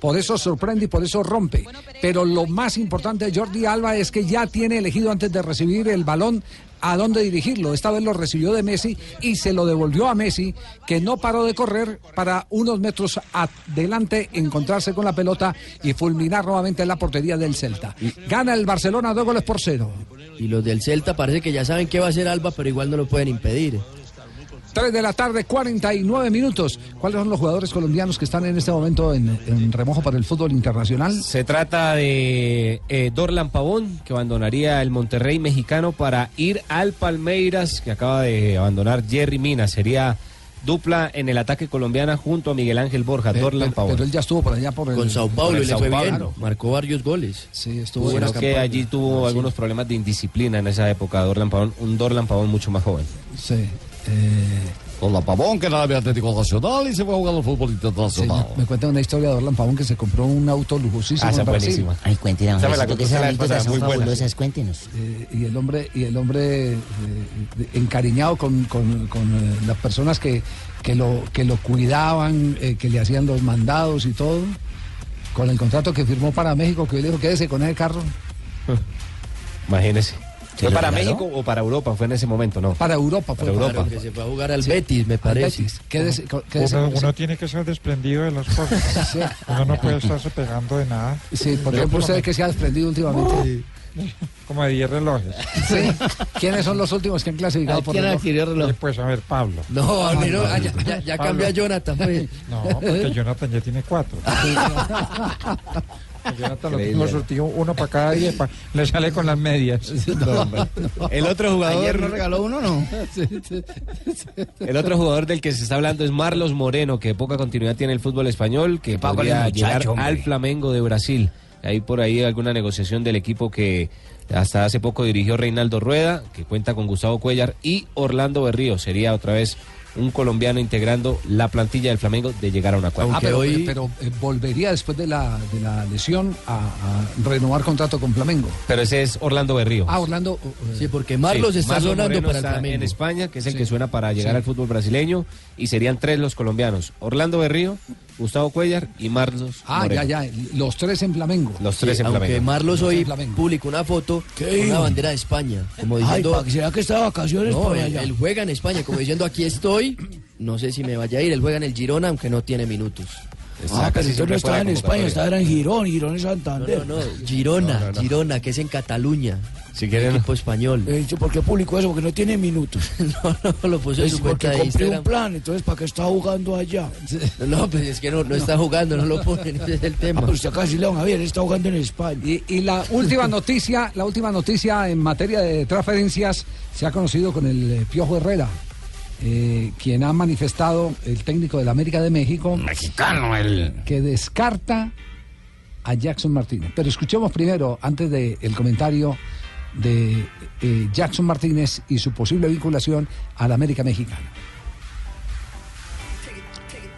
Por eso sorprende y por eso rompe. Pero lo más importante de Jordi Alba es que ya tiene elegido antes de recibir el balón a dónde dirigirlo. Esta vez lo recibió de Messi y se lo devolvió a Messi, que no paró de correr para unos metros adelante encontrarse con la pelota y fulminar nuevamente en la portería del Celta. Gana el Barcelona dos goles por cero. Y los del Celta parece que ya saben qué va a hacer Alba, pero igual no lo pueden impedir. 3 de la tarde, 49 minutos. ¿Cuáles son los jugadores colombianos que están en este momento en, en remojo para el fútbol internacional? Se trata de eh, Dorlan Pavón, que abandonaría el Monterrey mexicano para ir al Palmeiras, que acaba de abandonar Jerry Mina. Sería dupla en el ataque colombiana junto a Miguel Ángel Borja, Pero, Dorlan Pavón. pero él ya estuvo por allá por el, Con Sao Paulo y le Sao fue Paulo. bien. Marcó varios goles. Sí, estuvo Sino buenas que allí tuvo algunos problemas de indisciplina en esa época, Dorlan Pavón, un Dorlan Pavón mucho más joven. Sí. eh, Con la Pavón, que era de Atlético Nacional y se fue a jugar al fútbol internacional. me, me cuenta una historia de Orlan Pavón que se compró un auto lujosísimo Ah, esa buenísima. Ay, cuéntenos, esas muy buena. fabulosas, cuéntenos. Eh, y el hombre y el hombre eh, encariñado con, con- con, eh, las personas que, que lo que lo cuidaban eh, que le hacían los mandados y todo con el contrato que firmó para México que le dijo quédese con ese carro Imagínese. ¿Se ¿Fue para regaló? México o para Europa? Fue en ese momento, ¿no? para Europa fue Para Europa. Claro, que se fue a jugar al Sí. Betis, me parece. Betis. Quédese, co- quédese Uno, uno tiene que ser desprendido de las cosas. Sí. Uno no puede estarse pegando de nada. Sí, por ejemplo usted que se ha desprendido últimamente Como de 10 relojes. Sí. ¿quiénes son los últimos que han clasificado por reloj? Eh, Pues a ver, Pablo. No, Ah, no, ah, ya, ya- ya Pablo. cambia a Jonathan. pues. No, porque Jonathan ya tiene cuatro. Jonathan lo tengo surtido uno para cada día. pa- le sale con las medias. El otro jugador. Ayer nos regaló uno, ¿no? El otro jugador del que se está hablando es Marlos Moreno, que poca continuidad tiene el fútbol español, que podría muchacho, llegar hombre? al Flamengo de Brasil. Hay por ahí alguna negociación del equipo que hasta hace poco dirigió Reinaldo Rueda, que cuenta con Gustavo Cuellar y Orlando Berrío. Sería otra vez un colombiano integrando la plantilla del Flamengo de llegar a una cuarta. Ah, pero, hoy- pero, eh, volvería después de la, de la lesión a, a renovar contrato con Flamengo. Pero ese es Orlando Berrío. Ah, Orlando. eh, Sí, porque Marlos Sí, está sonando Moreno para el Flamengo. en España, que es el Sí. que suena para llegar Sí. al fútbol brasileño, y serían tres los colombianos, Orlando Berrío, Gustavo Cuellar y Marlos. Ah, Moreno. ya, ya. Los tres en Flamengo. Los tres Sí, en aunque Flamengo. Marlos Los hoy publicó una foto con dijo? una bandera de España, como Ay, diciendo... ¿para que será que está de vacaciones No, él, allá? él juega en España, como diciendo aquí estoy, no sé si me vaya a ir, él juega en el Girona, aunque no tiene minutos. Ah, pero entonces no estaba en España, estaba en Girón, Girón en Santander. No, no, no, Girona, Girona, que es en Cataluña. Si quieren... Equipo español. Eh, ¿Por qué publicó eso? Porque no tiene minutos. no, no, lo puso en su porque cuenta de Instagram. un plan, entonces ¿para qué está jugando allá? No, pues es que no, no está jugando, no lo ponen, ese es el tema. Ah, pero usted casi León Javier está jugando en España. Y, y la última noticia, la última noticia en materia de transferencias se ha conocido con el eh, Piojo Herrera, eh, quien ha manifestado el técnico de la América de México, Mexicano, el. que descarta a Jackson Martínez. Pero escuchemos primero, antes del comentario de eh, Jackson Martínez y su posible vinculación a la América Mexicana.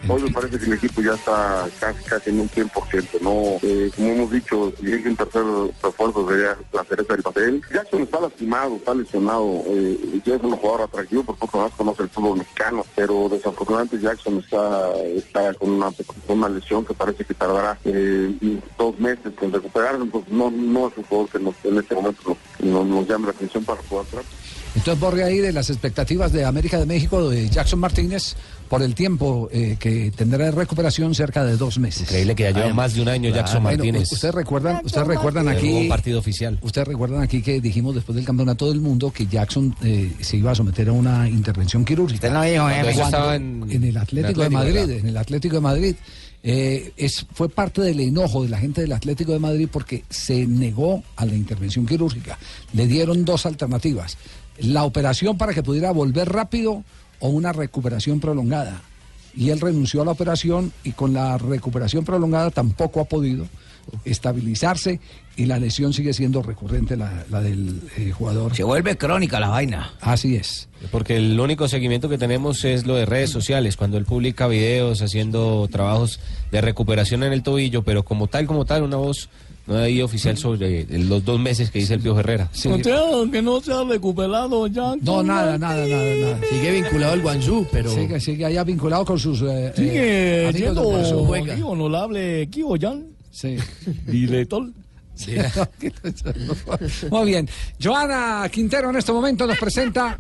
Hoy me parece que el equipo ya está casi, casi en un 100%, ¿no? Eh, como hemos dicho, llega un tercer refuerzo sería la cereza del pastel. Jackson está lastimado, está lesionado, eh, es un jugador atractivo porque poco más conoce el fútbol mexicano, pero desafortunadamente Jackson está, está con, una, con una lesión que parece que tardará eh, dos meses en recuperarse, pues no, no es un jugador que nos- en este momento nos, nos, nos llame la atención para jugar atrás. Entonces borre ahí de las expectativas de América de México de Jackson Martínez por el tiempo eh, que tendrá de recuperación cerca de dos meses. Increíble que ya lleva más de un año Jackson Bueno, Martínez. ustedes recuerdan, ustedes recuerdan aquí un partido oficial. Ustedes recuerdan aquí que dijimos después del campeonato del mundo que Jackson eh, se iba a someter a una intervención quirúrgica. Usted no dijo, Cuando jefe. estaba en- en, el Atlético de Atlético, Madrid, ¿verdad? en el Atlético de Madrid. Eh, es, fue parte del enojo de la gente del Atlético de Madrid porque se negó a la intervención quirúrgica. Le dieron dos alternativas. La operación para que pudiera volver rápido o una recuperación prolongada. Y él renunció a la operación y con la recuperación prolongada tampoco ha podido estabilizarse y la lesión sigue siendo recurrente, la, la del eh, jugador. Se vuelve crónica la vaina. Así es. Porque el único seguimiento que tenemos es lo de redes sociales, cuando él publica videos haciendo trabajos de recuperación en el tobillo, pero como tal, como tal, una voz no hay oficial sobre los dos meses que dice el Pío Herrera. que no se ha recuperado ya. No, nada, nada, nada, nada. Sigue vinculado al Guangzú, pero... Sigue, sigue allá vinculado con sus eh, Sigue eh, siendo del Guangzú. aquí honorable Kio Yan. Sí. Director. Sí. Muy bien. Joana Quintero en este momento nos presenta.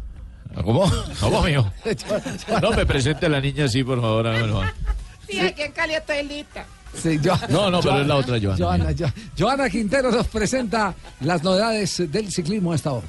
¿Cómo? ¿Cómo, mío? No me presente a la niña así, por favor. Sí, aquí en Cali estoy lista. Sí, No, no, pero es la otra Joana. Joana, Jo- Joana Quintero nos presenta las novedades del ciclismo a esta hora.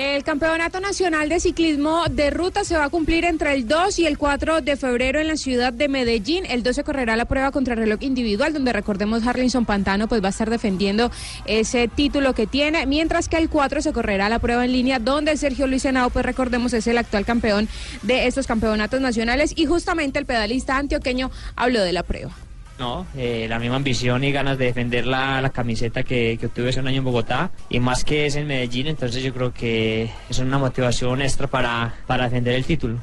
El Campeonato Nacional de Ciclismo de Ruta se va a cumplir entre el 2 y el 4 de febrero en la ciudad de Medellín. El 2 se correrá la prueba contra reloj individual, donde recordemos Harlinson Pantano pues va a estar defendiendo ese título que tiene, mientras que el 4 se correrá la prueba en línea, donde Sergio Luis Henao, pues recordemos, es el actual campeón de estos campeonatos nacionales y justamente el pedalista antioqueño habló de la prueba. No, eh, la misma ambición y ganas de defender la, la camiseta que, que obtuve hace un año en Bogotá y más que es en Medellín, entonces yo creo que es una motivación extra para, para defender el título.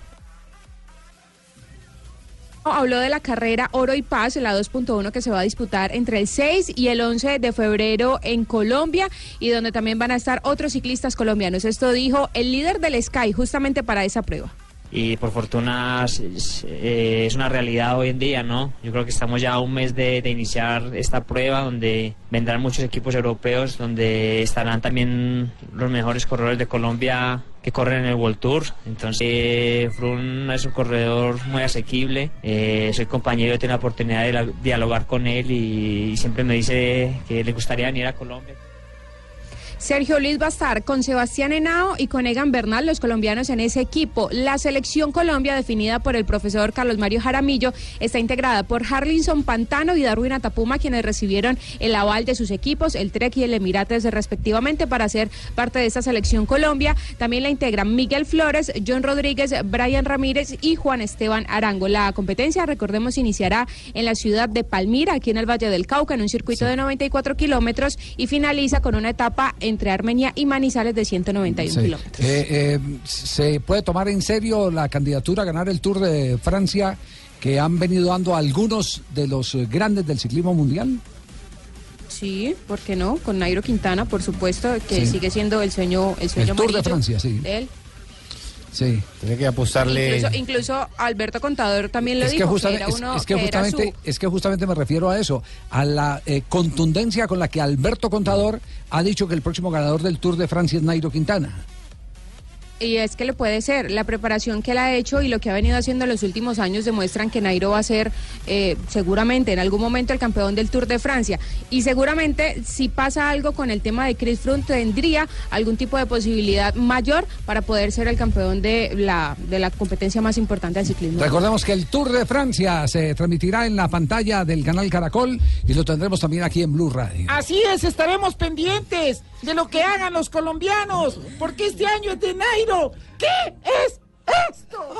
Habló de la carrera Oro y Paz, la 2.1 que se va a disputar entre el 6 y el 11 de febrero en Colombia y donde también van a estar otros ciclistas colombianos. Esto dijo el líder del Sky justamente para esa prueba. Y por fortuna es, eh, es una realidad hoy en día, ¿no? Yo creo que estamos ya a un mes de, de iniciar esta prueba donde vendrán muchos equipos europeos, donde estarán también los mejores corredores de Colombia que corren en el World Tour. Entonces, eh, Frun es un corredor muy asequible. Eh, soy compañero, he la oportunidad de dialogar con él y siempre me dice que le gustaría venir a Colombia. Sergio Luis va a estar con Sebastián Henao y con Egan Bernal, los colombianos en ese equipo. La selección Colombia, definida por el profesor Carlos Mario Jaramillo, está integrada por Harlinson Pantano y Darwin Atapuma, quienes recibieron el aval de sus equipos, el Trek y el Emirates respectivamente, para ser parte de esta selección Colombia. También la integran Miguel Flores, John Rodríguez, Brian Ramírez y Juan Esteban Arango. La competencia, recordemos, iniciará en la ciudad de Palmira, aquí en el Valle del Cauca, en un circuito de 94 kilómetros y finaliza con una etapa entre Armenia y Manizales de 191 Sí. kilómetros. Eh, eh, ¿Se puede tomar en serio la candidatura a ganar el Tour de Francia que han venido dando algunos de los eh, grandes del ciclismo mundial? Sí, ¿por qué no? Con Nairo Quintana, por supuesto, que Sí. sigue siendo el sueño, el sueño El Tour de Francia, sí. de él. Sí. Tiene que apostarle. Incluso, incluso Alberto Contador también lo Es dijo, que justamente, era es- uno es que que era justamente, su- es que justamente me refiero a eso, a la eh, contundencia con la que Alberto Contador ha dicho que el próximo ganador del Tour de Francia es Nairo Quintana. Y es que le puede ser. La preparación que él ha hecho y lo que ha venido haciendo en los últimos años demuestran que Nairo va a ser eh, seguramente en algún momento el campeón del Tour de Francia. Y seguramente si pasa algo con el tema de Chris Froome tendría algún tipo de posibilidad mayor para poder ser el campeón de la, de la competencia más importante del ciclismo. Recordemos que el Tour de Francia se transmitirá en la pantalla del canal Caracol y lo tendremos también aquí en Blue Radio. Así es, estaremos pendientes de lo que hagan los colombianos, porque este año es de Nairo. ¿Qué es esto?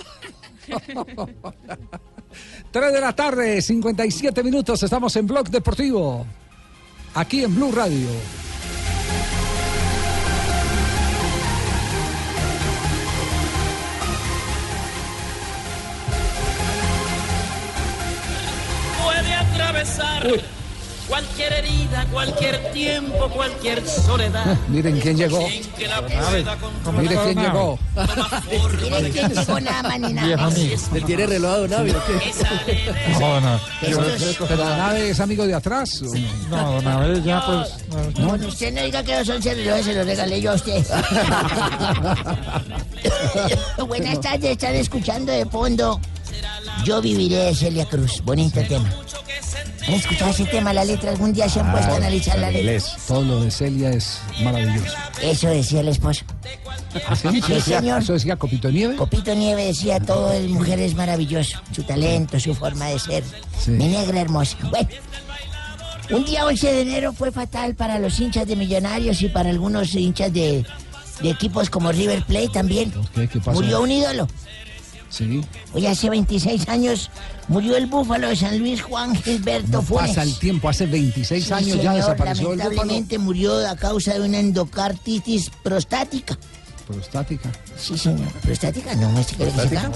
3 de la tarde, 57 minutos, estamos en Blog Deportivo, aquí en Blue Radio. puede atravesar cualquier herida, cualquier tiempo, cualquier soledad. Miren quién llegó. Sin que la pueda controlar. Mire quién llegó. Miren quién llegó nada más ni nada Viejo menos. amigo. ¿Le tiene reloj a Don Avi o qué? No, no. Pero, pero Nave es amigo de atrás. ¿o no? No, don ya pues. no. Bueno, usted no diga que los 11 relojes se los regalé yo a usted. Buenas tardes, están escuchando de fondo. Yo viviré de Celia Cruz. Bonito tema. ¿Han escuchado ese tema, la letra? ¿Algún día se han puesto a analizar la letra? Todo lo de Celia es maravilloso. Eso decía el esposo. ¿Sí? Sí, ¿Eso decía- señor. ¿Eso decía Copito Nieve? Copito Nieve decía todo el mujer es maravilloso, su talento, su forma de ser. Mi negra hermosa. Bueno, un día 11 de enero fue fatal para los hinchas de Millonarios y para algunos hinchas de, de equipos como River Plate también. ¿Qué, qué pasó? Murió un ídolo. Sí. Hoy hace 26 años murió el búfalo de San Luis Juan Gilberto Funes. Pasa el tiempo, hace 26 Sí, años ya desapareció el búfalo. lamentablemente murió a causa de una endocarditis prostática. Prostática. Sí, señor. ¿Prostática? No, ¿me estoy ¿Prostática?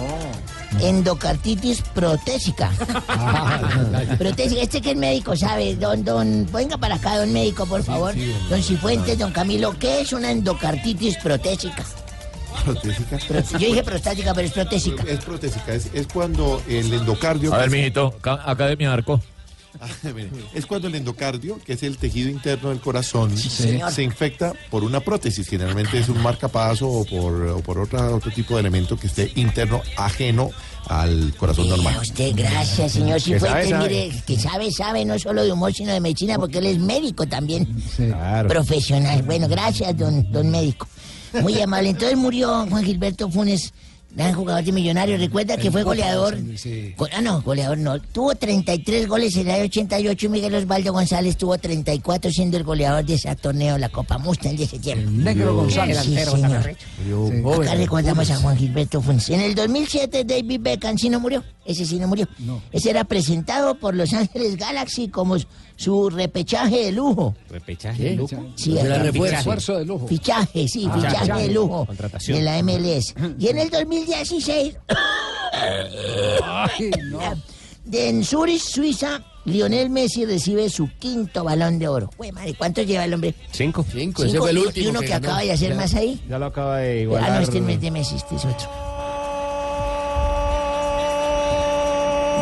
Endocarditis protésica. protésica. Este que es médico, ¿sabe? Don, don, venga para acá, don médico, por favor. don Cifuentes, don Camilo, ¿qué es una endocarditis protésica? Protésica. Pro- yo dije prostática, pero es protésica. Es protésica, es, es cuando el endocardio... A ver, mijito, ca- Academia Arco. Ah, es cuando el endocardio, que es el tejido interno del corazón, se infecta por una prótesis. Generalmente es un marcapaso o por, o por otra, otro tipo de elemento que esté interno, ajeno al corazón normal. A usted, gracias, señor Que Cifuentes. sabe, sabe. Mire, que sabe, sabe, no solo de humor, sino de medicina, porque él es médico también. Claro. Profesional. Bueno, gracias, don, don médico. Muy amable. Entonces murió Juan Gilberto Funes, gran jugador de Millonarios. Recuerda que fue goleador. Go- Ah, no, goleador no. Tuvo 33 goles en el año 88 y Miguel Osvaldo González tuvo 34 siendo el goleador de ese torneo, la Copa Mustang de ese tiempo. negro González. Sí, señor. Acá recordamos a Juan Gilberto Funes. En el 2007 David Beckham sí no murió. Ese sí no murió. Ese era presentado por Los Ángeles Galaxy como su repechaje de lujo. Repechaje ¿Qué? de lujo. Sí, Era el refuerzo. De lujo. Fichaje, sí, Ah, fichaje fichaje. de lujo Contratación. de la MLS. Y en el 2016, de en Zurich, Suiza, Lionel Messi recibe su quinto balón de oro. Güey, madre, ¿cuántos lleva el hombre? Cinco. Cinco, ese fue el y- último Y uno que acaba de hacer Ya. más ahí. Ya lo acaba de Ah, igualar. no, este no es de Messi, este es otro.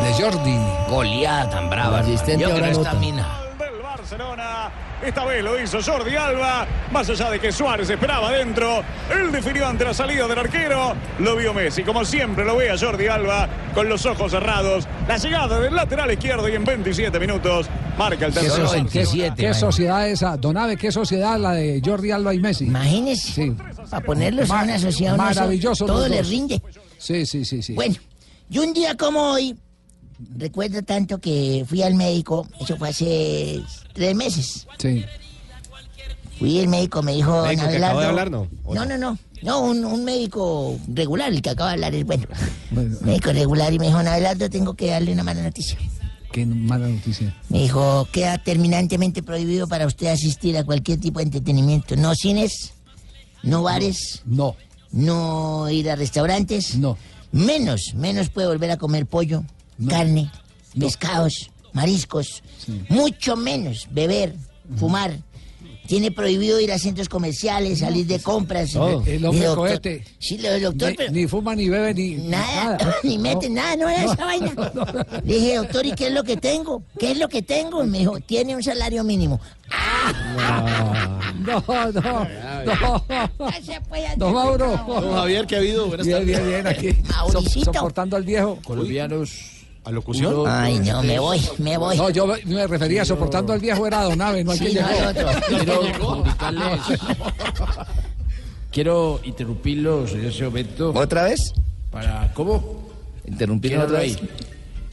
De Jordi. Goleada tan brava. asistente Yo ahora nota. mina. del Barcelona. Esta vez lo hizo Jordi Alba, más allá de que Suárez esperaba adentro. Él definió ante la salida del arquero. Lo vio Messi, como siempre lo ve a Jordi Alba, con los ojos cerrados. La llegada del lateral izquierdo y en 27 minutos marca el ¿Qué, tercero. soci- ¿Qué sociedad esa? Donave, ¿qué sociedad la de Jordi Alba y Messi? Imagínese. Sí. Para ponerlos en una sociedad, Maravilloso. todo los le dos. rinde. Sí, sí, sí, sí. Bueno, y un día como hoy, recuerdo tanto que fui al médico, eso fue hace tres meses. Sí. Fui, el médico me dijo, ¿Médico "Don que acabó de Abelardo". hablar, no? No, no, no. No, un, un médico regular, el que acaba de hablar es bueno. médico regular y me dijo, "Don Abelardo, tengo que darle una mala noticia. Qué mala noticia. Me dijo, queda terminantemente prohibido para usted asistir a cualquier tipo de entretenimiento. No cines, no bares, No. no ir a restaurantes. No. Menos, menos puede volver a comer pollo, carne, pescados, mariscos. Mucho menos beber, fumar, tiene prohibido ir a centros comerciales, salir de compras. Todo. El hombre doctor, cohete. Sí, lo del doctor, Ni, pero ni fuma, ni bebe, ni nada, nada. ni mete nada, no era esa vaina. Le dije, doctor, ¿y qué es lo que tengo? ¿Qué es lo que tengo? Y me dijo, tiene un salario mínimo. No, no, no. Don Mauro. Don Javier, ¿qué ha habido? Buenas bien, tardes. bien, bien, aquí. Mauricito. soportando al viejo. Colombianos. ¿A locución? Ay, no, me voy, me voy. No, yo me- me refería, soportando al viejo era Don Ave, no al que otro. Quiero comunicarles. Quiero interrumpirlos en ese momento. ¿Otra vez? Para, ¿Cómo? Interrumpirlo ¿Quién otra vez. ahí?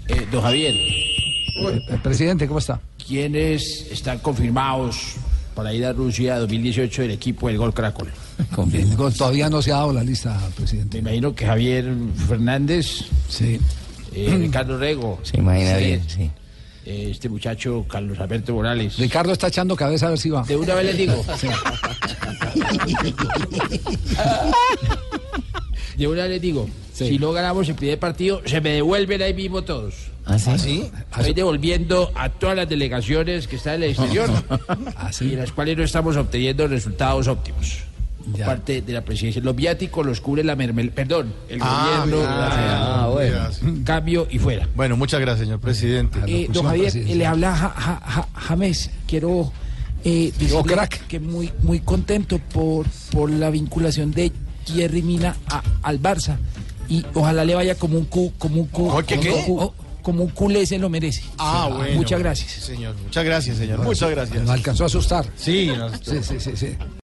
Eh, don Javier, El presidente, ¿cómo está? ¿quiénes están confirmados para ir a Rusia 2018 del equipo del Gol Caracol? Todavía no se ha dado la lista, presidente. Me imagino que Javier Fernández, Sí. Eh, Ricardo Rego. Se imagina usted, bien, sí. eh, este muchacho Carlos Alberto Morales. Ricardo está echando cabeza a ver si va. De una vez les digo. De una vez les digo. Si no ganamos el primer partido, se me devuelven ahí mismo todos. ¿Ah, sí? Estoy devolviendo a todas las delegaciones que están en el exterior y en las cuales no estamos obteniendo resultados óptimos. Ya. parte de la presidencia. Los viáticos los cubre la mermel... Perdón, el Ah, gobierno. mira, Ah, bueno. Cambio y fuera. Bueno, muchas gracias, señor presidente. Eh, don Javier, le habla Ja- Ja- Ja- James. Quiero eh, decirle que muy muy contento por, por la vinculación de Jerry Mina a- al Barça. Y ojalá le vaya como un cu, como un cu, ¿Qué, como qué? un cu- como un culé se lo merece. Ah, bueno. Muchas gracias. Señor, muchas gracias, señor. Muchas gracias. Nos alcanzó a asustar. Sí, nos- Sí, sí, sí, sí.